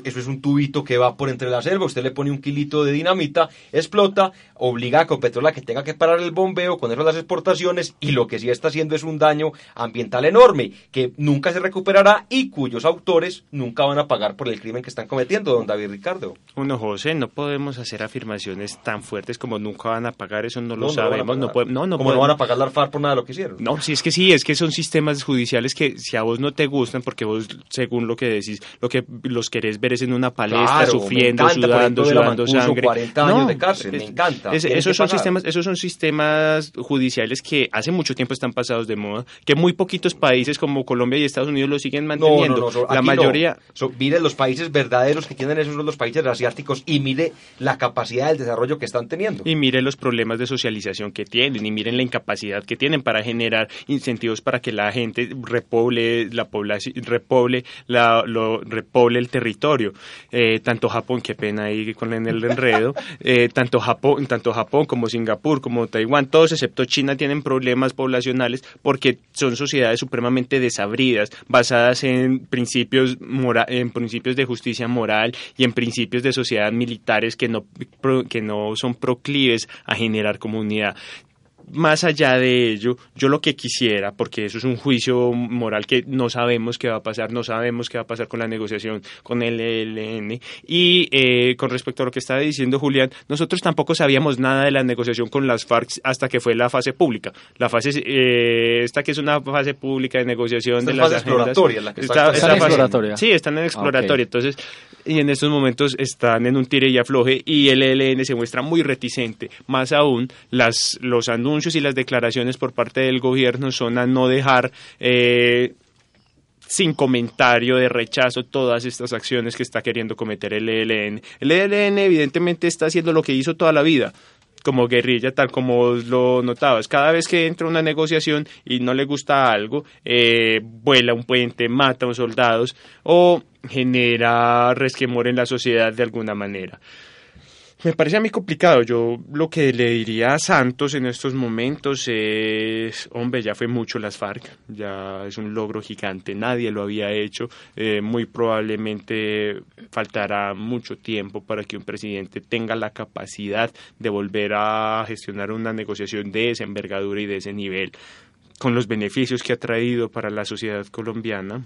eso es un tubito que va por entre la selva, usted le pone un kilito de dinamita, explota, obliga a Copetrol a que tenga que parar el bombeo, con eso las exportaciones, y lo que sí está haciendo es un daño ambiental enorme, que nunca se recuperará y cuyos autores nunca van a pagar por el crimen que están cometiendo, don David Ricardo. Bueno, José, no podemos hacer afirmaciones tan fuertes como nunca van a pagar, eso no lo sabemos. No, no, no, como no van a pagar la FARC por nada de lo que hicieron. No, sí, es que sí, es que son sistemas judiciales que si a vos no te gustan, porque vos, según lo que decís, lo que los que ver es en una palestra sufriendo, sudando, sudando sangre. 40 años de cárcel, me encanta. esos, son sistemas, esos son sistemas judiciales que hace mucho tiempo están pasados de moda, que muy poquitos países como Colombia y Estados Unidos lo siguen manteniendo. la mayoría... mire, los países verdaderos que tienen esos son los países asiáticos y mire la capacidad del desarrollo que están teniendo. Y mire los problemas de socialización que tienen y miren la incapacidad que tienen para generar incentivos para que la gente repoble la población, repoble, la, lo, repoble el territorio. Eh, tanto Japón, qué pena ahí con el enredo, eh, tanto, Japón, tanto Japón como Singapur, como Taiwán, todos excepto China tienen problemas poblacionales porque son sociedades supremamente desabridas, basadas en principios, en principios de justicia moral y en principios de sociedad militares que no, que no son proclives a generar comunidad más allá de ello, yo lo que quisiera, porque eso es un juicio moral que no sabemos qué va a pasar, no sabemos qué va a pasar con la negociación con el ELN. Y eh, con respecto a lo que estaba diciendo Julián, nosotros tampoco sabíamos nada de la negociación con las FARC hasta que fue la fase pública. La fase, eh, esta que es una fase pública de negociación de las fase exploratoria, la que está, exploratoria. Sí, están en exploratoria. Entonces, y en estos momentos están en un tire y afloje y el ELN se muestra muy reticente. Más aún, las, los anuncios y las declaraciones por parte del gobierno son a no dejar eh, sin comentario de rechazo todas estas acciones que está queriendo cometer el ELN. El ELN evidentemente está haciendo lo que hizo toda la vida, como guerrilla, tal como lo notabas. Cada vez que entra una negociación y no le gusta algo, eh, vuela un puente, mata a un soldados o genera resquemor en la sociedad de alguna manera. Me parece a mí complicado. Yo lo que le diría a Santos en estos momentos es, hombre, ya fue mucho las FARC, ya es un logro gigante, nadie lo había hecho. Eh, muy probablemente faltará mucho tiempo para que un presidente tenga la capacidad de volver a gestionar una negociación de esa envergadura y de ese nivel, con los beneficios que ha traído para la sociedad colombiana.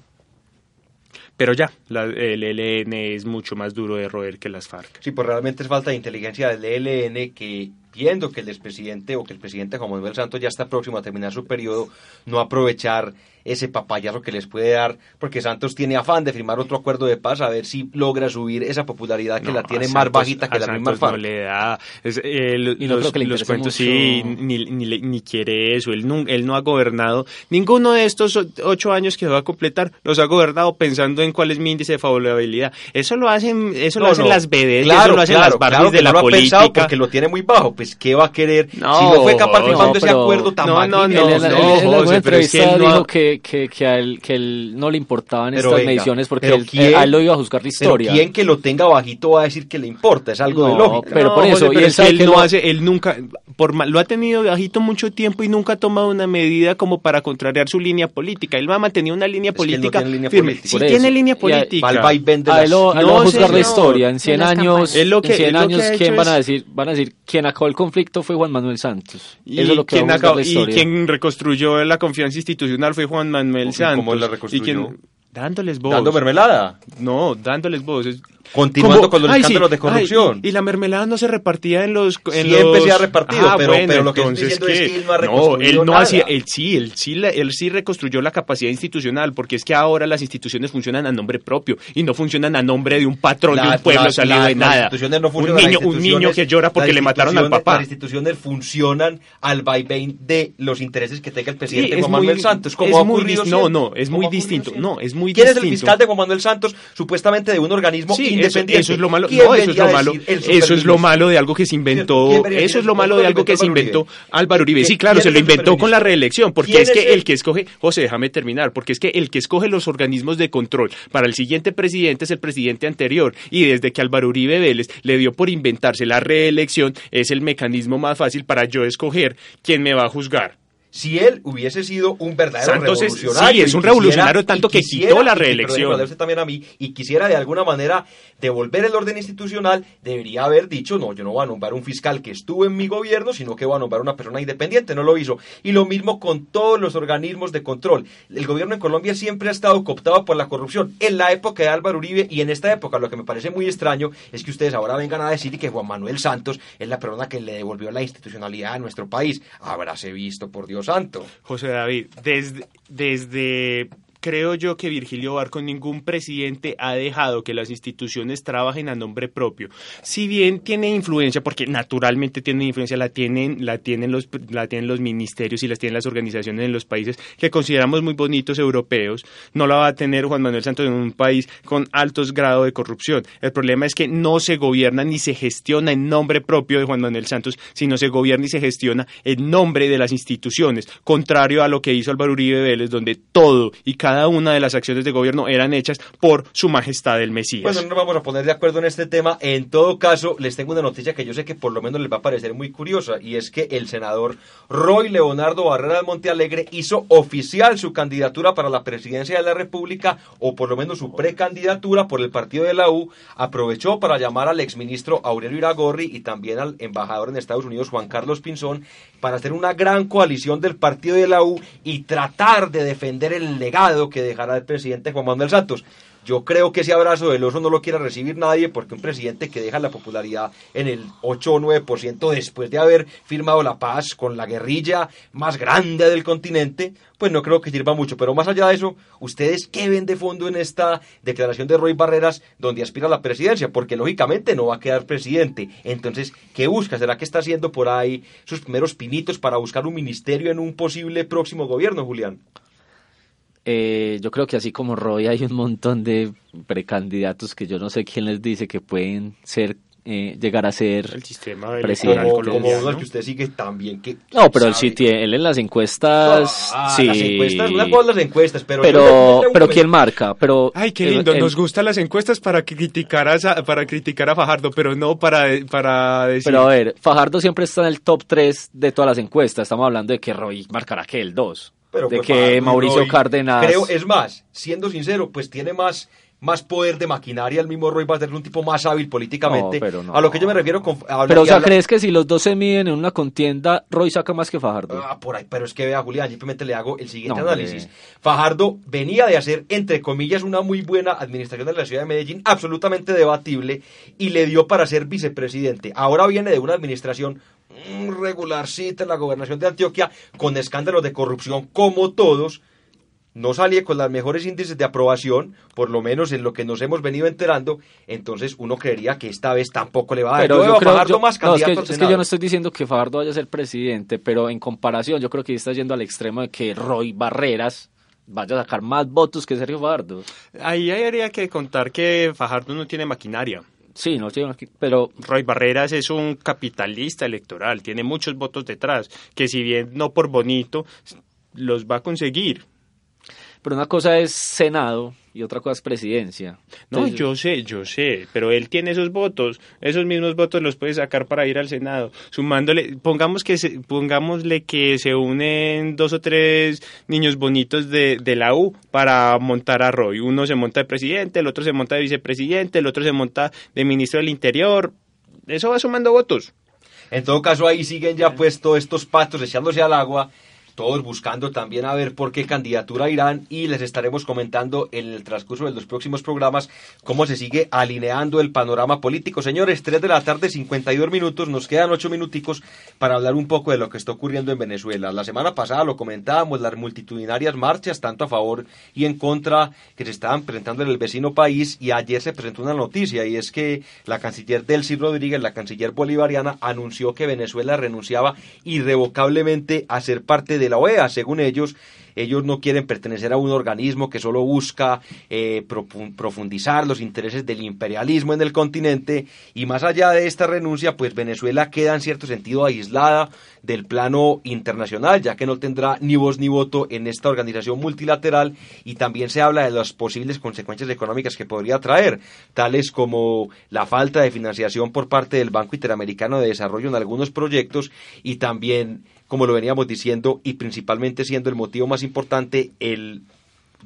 Pero ya, la, el ELN es mucho más duro de roer que las FARC. Sí, pues realmente es falta de inteligencia del ELN que viendo que el expresidente o que el presidente Juan Manuel Santos ya está próximo a terminar su periodo, no aprovechar ese papayazo que les puede dar, porque Santos tiene afán de firmar otro acuerdo de paz a ver si logra subir esa popularidad que la tiene más bajita que la misma FARC. No le da, eh, los, los cuentos sí, ni, ni, ni, quiere eso, él no, él no ha gobernado, ninguno de estos ocho años que va a completar los ha gobernado pensando en cuál es mi índice de favorabilidad. Eso lo hacen, eso lo hacen las BD, eso lo hacen las Barbies de la lo política. Ha pensado porque lo tiene muy bajo, pues ¿qué va a querer? si no fue capaz firmando ese acuerdo tan no, no, no, no, no, José, pero es que él dijo que, que, que, a él, que él no le importaban estas venga, mediciones porque él, quién, a él lo iba a juzgar la historia. Pero quien que lo tenga bajito va a decir que le importa, es algo no, de lógica. Pero por eso, José, y él, es él no lo... hace, él nunca, por, lo ha tenido bajito mucho tiempo y nunca ha tomado una medida como para contrariar su línea política. Él va a mantener una línea es política no línea firme. Política. Sí tiene línea política. A él lo va a juzgar la historia. En 100 años, en 100 años, ¿quién van a decir? Van a decir, quien acabó el conflicto fue Juan Manuel Santos. Y, Eso es lo que quien acabó, y quien reconstruyó la confianza institucional fue Juan Manuel Santos. ¿Cómo la reconstruyó? Y quien, dándoles voz. ¿Dando mermelada? No, dándoles voz. Continuando con los ay, escándalos sí, de corrupción. Ay, y, y, la mermelada no se repartía en los. En Siempre los... se ha repartido, ah, pero, bueno, pero lo que entonces estoy diciendo que, es que él no ha No, él no nada. hacía. Él sí, él sí, él sí reconstruyó la capacidad institucional, porque es que ahora las instituciones funcionan a nombre propio y no funcionan a nombre de un patrón la, de un pueblo la, salido la, de nada. Instituciones no un, niño, un niño que llora porque le mataron al papá. Las instituciones funcionan al vaivén de los intereses que tenga el presidente sí, Juan muy, Manuel Santos. Como muy No, no, es muy distinto. No, es muy ¿Quién distinto. es el fiscal de Juan Manuel Santos? Supuestamente de un organismo sí, independiente. Eso, eso es lo malo. No, eso es lo malo. Eso es lo malo de algo que se inventó. Eso es lo malo de algo que se inventó Álvaro Uribe. Sí, claro, se lo inventó con la reelección, porque es que el que escoge, José, déjame terminar, porque es que el que escoge los organismos de control para el siguiente presidente es el presidente anterior. Y desde que Álvaro Uribe Vélez le dio por inventarse la reelección, es el mecanismo más fácil para yo escoger quién me va a juzgar si él hubiese sido un verdadero Santos revolucionario. Es, sí, es un revolucionario tanto que quisiera, quitó la reelección. Y, también a mí, y quisiera de alguna manera devolver el orden institucional, debería haber dicho, no, yo no voy a nombrar un fiscal que estuvo en mi gobierno, sino que voy a nombrar una persona independiente, no lo hizo. Y lo mismo con todos los organismos de control. El gobierno en Colombia siempre ha estado cooptado por la corrupción. En la época de Álvaro Uribe y en esta época, lo que me parece muy extraño es que ustedes ahora vengan a decir que Juan Manuel Santos es la persona que le devolvió la institucionalidad a nuestro país. Habráse visto, por Dios santo. José David, desde, desde creo yo que Virgilio Barco ningún presidente ha dejado que las instituciones trabajen a nombre propio. Si bien tiene influencia, porque naturalmente tiene influencia, la tienen, la tienen los, la tienen los ministerios y las tienen las organizaciones en los países que consideramos muy bonitos europeos, no la va a tener Juan Manuel Santos en un país con altos grados de corrupción. El problema es que no se gobierna ni se gestiona en nombre propio de Juan Manuel Santos, sino se gobierna y se gestiona en nombre de las instituciones, contrario a lo que hizo Álvaro Uribe Vélez, donde todo y cada cada una de las acciones de gobierno eran hechas por su majestad el Mesías. Pues no nos vamos a poner de acuerdo en este tema. En todo caso, les tengo una noticia que yo sé que por lo menos les va a parecer muy curiosa y es que el senador Roy Leonardo Barrera Montealegre hizo oficial su candidatura para la presidencia de la República o por lo menos su precandidatura por el partido de la U. Aprovechó para llamar al exministro Aurelio Iragorri y también al embajador en Estados Unidos Juan Carlos Pinzón para hacer una gran coalición del partido de la U y tratar de defender el legado que dejará el presidente Juan Manuel Santos. Yo creo que ese abrazo del oso no lo quiere recibir nadie porque un presidente que deja la popularidad en el 8 o 9% después de haber firmado la paz con la guerrilla más grande del continente, pues no creo que sirva mucho. Pero más allá de eso, ¿ustedes qué ven de fondo en esta declaración de Roy Barreras donde aspira a la presidencia? Porque lógicamente no va a quedar presidente. Entonces, ¿qué busca? ¿Será que está haciendo por ahí sus primeros pinitos para buscar un ministerio en un posible próximo gobierno, Julián? Eh, yo creo que así como Roy hay un montón de precandidatos que yo no sé quién les dice que pueden ser eh, llegar a ser el sistema presidente. Como, como uno que usted sigue también que no pero él sí tiene él en las encuestas Ah, sí. las encuestas las encuestas pero pero pero quién marca pero Ay, qué lindo. el- Nos gustan las encuestas para criticar a, Sa- para criticar a Fajardo, pero no para, para decir... pero a ver Fajardo siempre está en el top 3 de todas las encuestas. Estamos hablando de que Roy marcará que el 2 Pero de pues, que Mauricio Roy, Cárdenas Creo, es más, siendo sincero, pues tiene más, más poder de maquinaria. El mismo Roy va a ser un tipo más hábil políticamente. No, pero no. A lo que yo me refiero con. pero o sea crees que si los dos se miden en una contienda Roy saca más que Fajardo Ah, por ahí, pero es que vea, Julián, simplemente le hago el siguiente No, hombre. análisis. Fajardo venía de hacer, entre comillas, una muy buena administración de la ciudad de Medellín, absolutamente debatible, y le dio para ser vicepresidente. Ahora viene de una administración mm, regularcita en la gobernación de Antioquia, con escándalos de corrupción como todos. No salía con los mejores índices de aprobación, por lo menos en lo que nos hemos venido enterando, entonces uno creería que esta vez tampoco le va a dar. Pero Yo yo veo a creo, Fajardo yo- más no, es, que, es yo no estoy diciendo que Fajardo vaya a ser presidente, pero en comparación yo creo que está yendo al extremo de que Roy Barreras vaya a sacar más votos que Sergio Fajardo. Ahí habría que contar que Fajardo no tiene maquinaria. Sí, no tiene maqui- pero Roy Barreras es un capitalista electoral, tiene muchos votos detrás, que si bien no por bonito, los va a conseguir. Pero una cosa es Senado y otra cosa es presidencia. No, yo sé, yo sé, pero él tiene esos votos, esos mismos votos los puede sacar para ir al Senado, sumándole, pongamos que se, pongámosle que se unen dos o tres niños bonitos de, de la U para montar a Roy, uno se monta de presidente, el otro se monta de vicepresidente, el otro se monta de ministro del Interior, eso va sumando votos. En todo caso, ahí siguen ya pues todos estos patos echándose al agua, todos buscando también a ver por qué candidatura irán y les estaremos comentando en el transcurso de los próximos programas cómo se sigue alineando el panorama político. Señores, 3 de la tarde, 52 minutos, nos quedan 8 minuticos para hablar un poco de lo que está ocurriendo en Venezuela. La semana pasada lo comentábamos, las multitudinarias marchas, tanto a favor y en contra, que se estaban presentando en el vecino país y ayer se presentó una noticia y es que la canciller Delcy Rodríguez, la canciller bolivariana, anunció que Venezuela renunciaba irrevocablemente a ser parte de la OEA. Según ellos, ellos no quieren pertenecer a un organismo que solo busca eh, profu- profundizar los intereses del imperialismo en el continente y más allá de esta renuncia, pues Venezuela queda en cierto sentido aislada del plano internacional, ya que no tendrá ni voz ni voto en esta organización multilateral y también se habla de las posibles consecuencias económicas que podría traer, tales como la falta de financiación por parte del Banco Interamericano de Desarrollo en algunos proyectos y también, como lo veníamos diciendo, y principalmente siendo el motivo más importante, el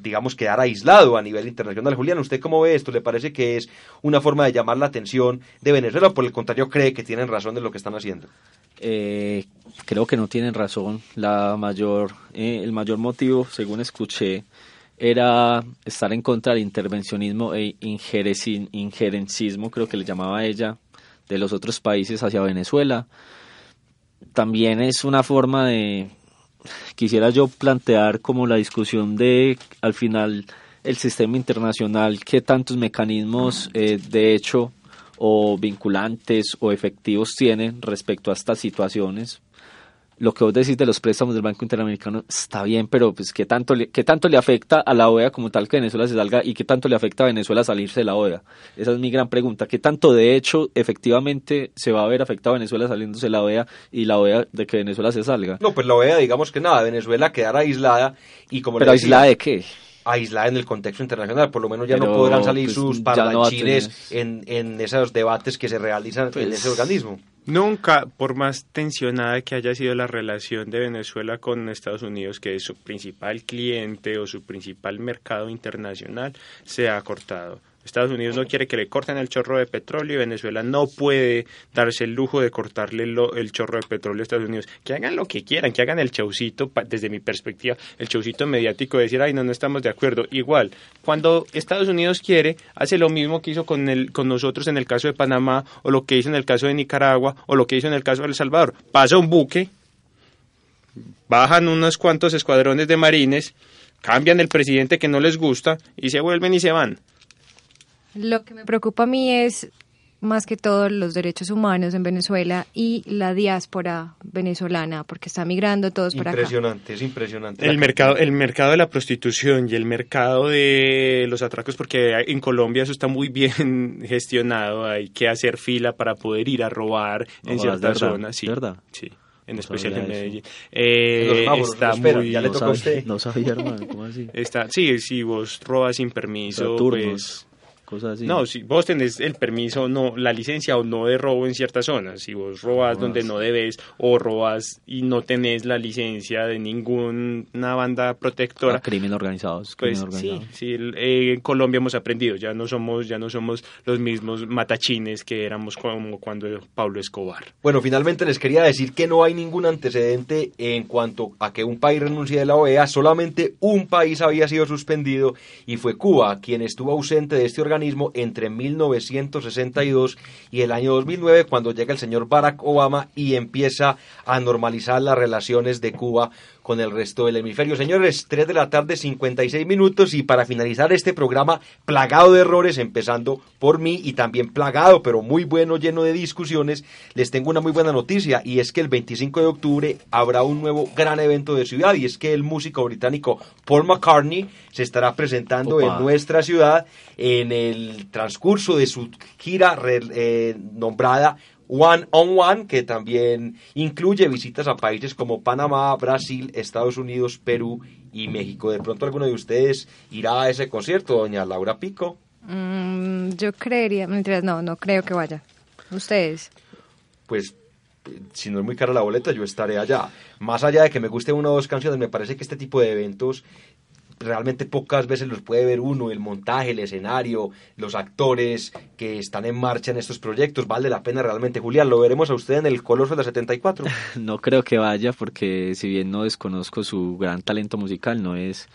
digamos, quedar aislado a nivel internacional. Julián, ¿usted cómo ve esto? ¿Le parece que es una forma de llamar la atención de Venezuela o por el contrario cree que tienen razón en lo que están haciendo? Eh, creo que no tienen razón. La mayor, eh, el mayor motivo, según escuché, era estar en contra del intervencionismo e injerenci- injerencismo, creo que le llamaba ella, de los otros países hacia Venezuela. También es una forma de, quisiera yo plantear como la discusión de, al final, el sistema internacional, qué tantos mecanismos eh, de hecho o vinculantes o efectivos tienen respecto a estas situaciones. Lo que vos decís de los préstamos del Banco Interamericano está bien, pero pues qué tanto le, qué tanto le afecta a la OEA como tal que Venezuela se salga y qué tanto le afecta a Venezuela salirse de la OEA. Esa es mi gran pregunta. ¿Qué tanto de hecho efectivamente se va a ver afectado a Venezuela saliéndose de la OEA y la OEA de que Venezuela se salga? No, pues la OEA, digamos que nada, Venezuela quedará aislada y como le Pero decía, aislada de qué? Aislada en el contexto internacional. Por lo menos ya no podrán salir pues, sus no parlanchines tener- en, en esos debates que se realizan en Pues, ese organismo. Nunca, por más tensionada que haya sido la relación de Venezuela con Estados Unidos, que es su principal cliente o su principal mercado internacional, se ha cortado. Estados Unidos no quiere que le corten el chorro de petróleo y Venezuela no puede darse el lujo de cortarle lo- el chorro de petróleo a Estados Unidos. Que hagan lo que quieran, que hagan el chaucito, desde mi perspectiva, el chaucito mediático de decir, ay, no, no estamos de acuerdo. Igual, cuando Estados Unidos quiere, hace lo mismo que hizo con, el, con nosotros en el caso de Panamá, o lo que hizo en el caso de Nicaragua, o lo que hizo en el caso de El Salvador. Pasa un buque, bajan unos cuantos escuadrones de marines, cambian el presidente que no les gusta y se vuelven y se van. Lo que me preocupa a mí es más que todo los derechos humanos en Venezuela y la diáspora venezolana, porque está migrando todos para acá. Impresionante, es impresionante. El mercado, el mercado de la prostitución y el mercado de los atracos, porque en Colombia eso está muy bien gestionado, hay que hacer fila para poder ir a robar en No, ciertas zonas. Sí, ¿De verdad? sí, en No especial en. Medellín. Eh, Los está muy... ya le No tocó a sabía, usted. no sabía, hermano, ¿cómo así? Está, sí, si vos robas sin permiso, turnos, pues... cosas así. No, si vos tenés el permiso, no, la licencia o no de robo en ciertas zonas, si vos robas donde no debes o robas y no tenés la licencia de ninguna banda protectora, Ah, crimen organizado, es pues crimen sí, organizado. sí, el- eh, en Colombia hemos aprendido, ya no somos, ya no somos los mismos matachines que éramos como cuando Pablo Escobar. Bueno, finalmente les quería decir que no hay ningún antecedente en cuanto a que un país renuncie de la OEA, solamente un país había sido suspendido y fue Cuba, quien estuvo ausente de este organismo entre 1962 y el año 2009, cuando llega el señor Barack Obama y empieza a normalizar las relaciones de Cuba con el resto del hemisferio. Señores, 3 de la tarde, 56 minutos y para finalizar este programa plagado de errores, empezando por mí y también plagado, pero muy bueno, lleno de discusiones, les tengo una muy buena noticia y es que el 25 de octubre habrá un nuevo gran evento de ciudad y es que el músico británico Paul McCartney se estará presentando Opa. en nuestra ciudad en el transcurso de su gira re- eh, nombrada One on One, que también incluye visitas a países como Panamá, Brasil, Estados Unidos, Perú y México. De pronto alguno de ustedes irá a ese concierto, doña Laura Pico. Mm, yo creería, mentiras, no, no creo que vaya. Ustedes. Pues si no es muy cara la boleta, yo estaré allá. Más allá de que me guste una o dos canciones, me parece que este tipo de eventos realmente pocas veces los puede ver uno, el montaje, el escenario, los actores que están en marcha en estos proyectos, vale la pena realmente. Julián, lo veremos a usted en el Coloso de la 74. No creo que vaya porque si bien no desconozco su gran talento musical, no es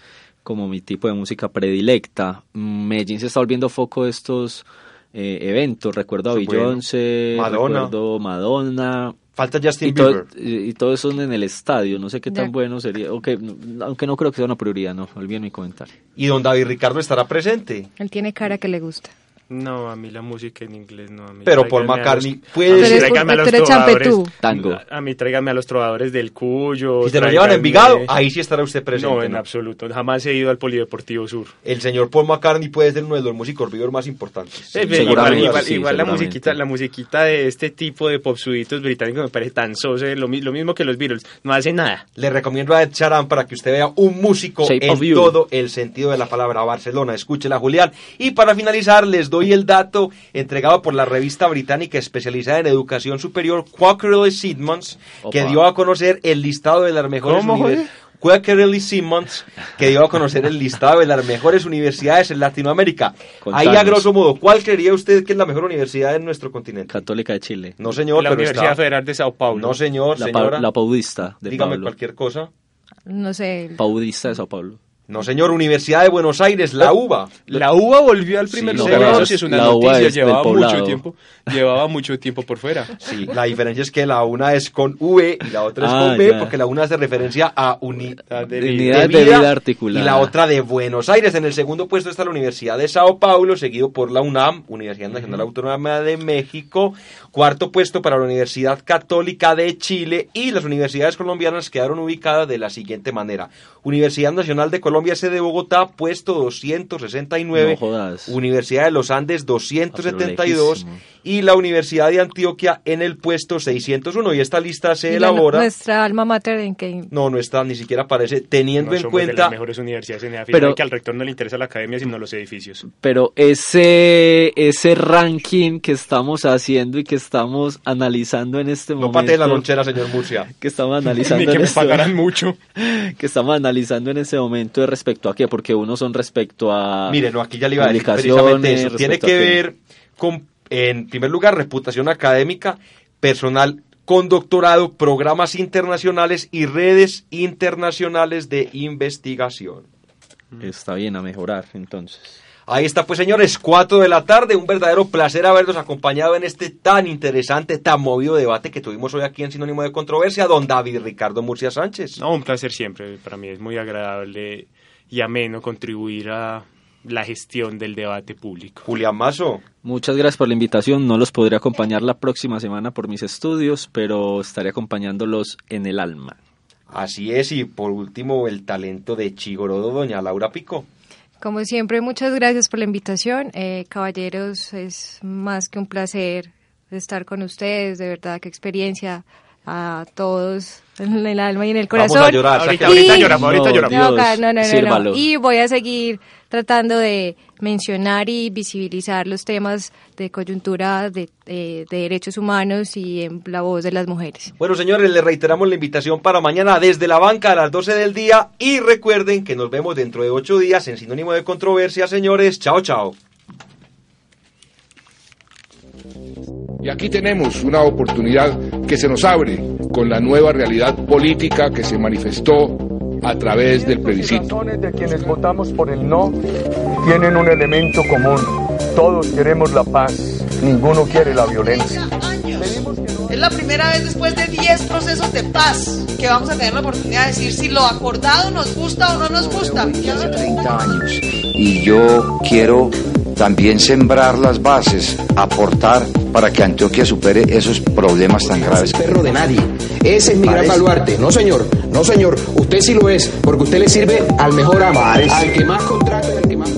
como mi tipo de música predilecta. Medellín se está volviendo foco de estos eh, eventos. Recuerdo a bueno. Beyoncé, Madonna. recuerdo Madonna. Falta Justin y, todo- Bieber. y, y todo eso en el estadio. No sé qué tan bueno sería. ok, no- aunque no creo que sea una prioridad, no. Olviden mi comentario. Y don David Ricardo estará presente. Él tiene cara que le gusta. No, a mí la música en inglés no. A mí Pero Paul McCartney los- puede a mí Pero es tráiganme a los eres trovadores. Tango. A, a mí tráiganme a los trovadores del Cuyo. Si se lo llevan en Envigado, ahí sí estará usted presente. No, en ¿no? absoluto. Jamás he ido al Polideportivo Sur. El señor Paul McCartney puede ser uno de los músicos vivos más importantes. Sí, Sí, pero igual, seguramente, igual- sí, igual la musiquita, la musiquita de este tipo de popsuditos británicos me parece tan sosa, lo, mi- lo mismo que los Beatles, no hace nada. Le recomiendo a Ed Sheeran para que usted vea un músico Shape en todo el sentido de la palabra Barcelona. Escúchela, Julián. Y para finalizar, les doy el dato entregado por la revista británica especializada en educación superior, Quackerly Simmons, que dio a conocer el listado de las mejores ¿Cómo, universidades. Quackerly Simmons, que dio a conocer el listado de las mejores universidades en Latinoamérica. Ahí a Contanos. grosso modo, ¿cuál creería usted que es la mejor universidad en nuestro continente? Católica de Chile. No, señor, la pero Universidad está- Federal de Sao Paulo. No, señor, La, pa- señora. la paudista de Dígame Pablo. cualquier cosa. No sé. Paudista de Sao Paulo. No, señor, Universidad de Buenos Aires, la UBA. La UBA volvió al primer Sí, lugar, señor. eso sí es una noticia, llevaba mucho tiempo, llevaba mucho tiempo por fuera. Sí, la diferencia es que la una es con V y la otra es Ah, con B, ya. porque la una hace referencia a unidad de Unidad de vida articulada. y la otra de Buenos Aires. En el segundo puesto está la Universidad de Sao Paulo, seguido por la UNAM, Universidad Nacional Autónoma de México. Cuarto puesto para la Universidad Católica de Chile y las universidades colombianas quedaron ubicadas de la siguiente manera. Universidad Nacional de Colombia, sede de Bogotá, puesto 269. No. Universidad de los Andes, 272. Y la Universidad de Antioquia en el puesto 601. Y esta lista se Y la- elabora. nuestra alma mater en que No, no está, ni siquiera aparece, teniendo No en somos de cuenta las mejores universidades en Pero- que al rector no le interesa la academia sino los edificios. Pero ese, ese ranking que estamos haciendo y que estamos analizando en este No momento. patee la lonchera, señor Murcia. Que estamos analizando Ni que en me este pagaran mucho. Que estamos analizando en este momento de respecto a qué, porque unos son respecto a. Mire, no, aquí ya le iba a decir precisamente eso. Tiene que ver con, en primer lugar, reputación académica, personal con doctorado, programas internacionales y redes internacionales de investigación. Está bien a mejorar, entonces. Ahí está, pues señores, 4 de la tarde. Un verdadero placer haberlos acompañado en este tan interesante, tan movido debate que tuvimos hoy aquí en Sinónimo de Controversia, don David Ricardo Murcia Sánchez. No, un placer siempre. Para mí es muy agradable y ameno contribuir a la gestión del debate público. Julián Mazo. Muchas gracias por la invitación. No los podré acompañar la próxima semana por mis estudios, pero estaré acompañándolos en el alma. Así es, y por último, el talento de Chigorodo, doña Laura Pico. Como siempre, muchas gracias por la invitación. Eh, caballeros, es más que un placer estar con ustedes. De verdad, qué experiencia a todos en el alma y en el Vamos corazón. a llorar, Ahorita, Y- lloramos, ahorita No, lloramos. No, Dios, no, no, no. Y voy a seguir tratando de mencionar y visibilizar los temas de coyuntura de, eh, de derechos humanos y en la voz de las mujeres. Bueno, señores, les reiteramos la invitación para mañana desde la banca a las 12 del día y recuerden que nos vemos dentro de 8 días en Sinónimo de Controversia, señores. Chao, chao. Y aquí tenemos una oportunidad que se nos abre con la nueva realidad política que se manifestó a través del plebiscito. razones de quienes votamos por el no tienen un elemento común. Todos queremos la paz, ninguno quiere la violencia. Es la primera vez después de 10 procesos de paz que vamos a tener la oportunidad de decir si lo acordado nos gusta o no nos gusta. hace 30 años y yo quiero también sembrar las bases, aportar para que Antioquia supere esos problemas tan graves. perro de nadie. Ese es mi gran baluarte. No, señor. No, señor. Usted sí lo es, porque usted le sirve al mejor amo, al que más contrato y al que más.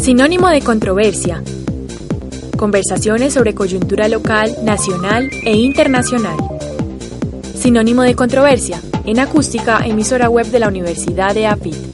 Sinónimo de controversia. Conversaciones sobre coyuntura local, nacional e internacional. Sinónimo de controversia. En acústica, emisora web de la Universidad de AFIT.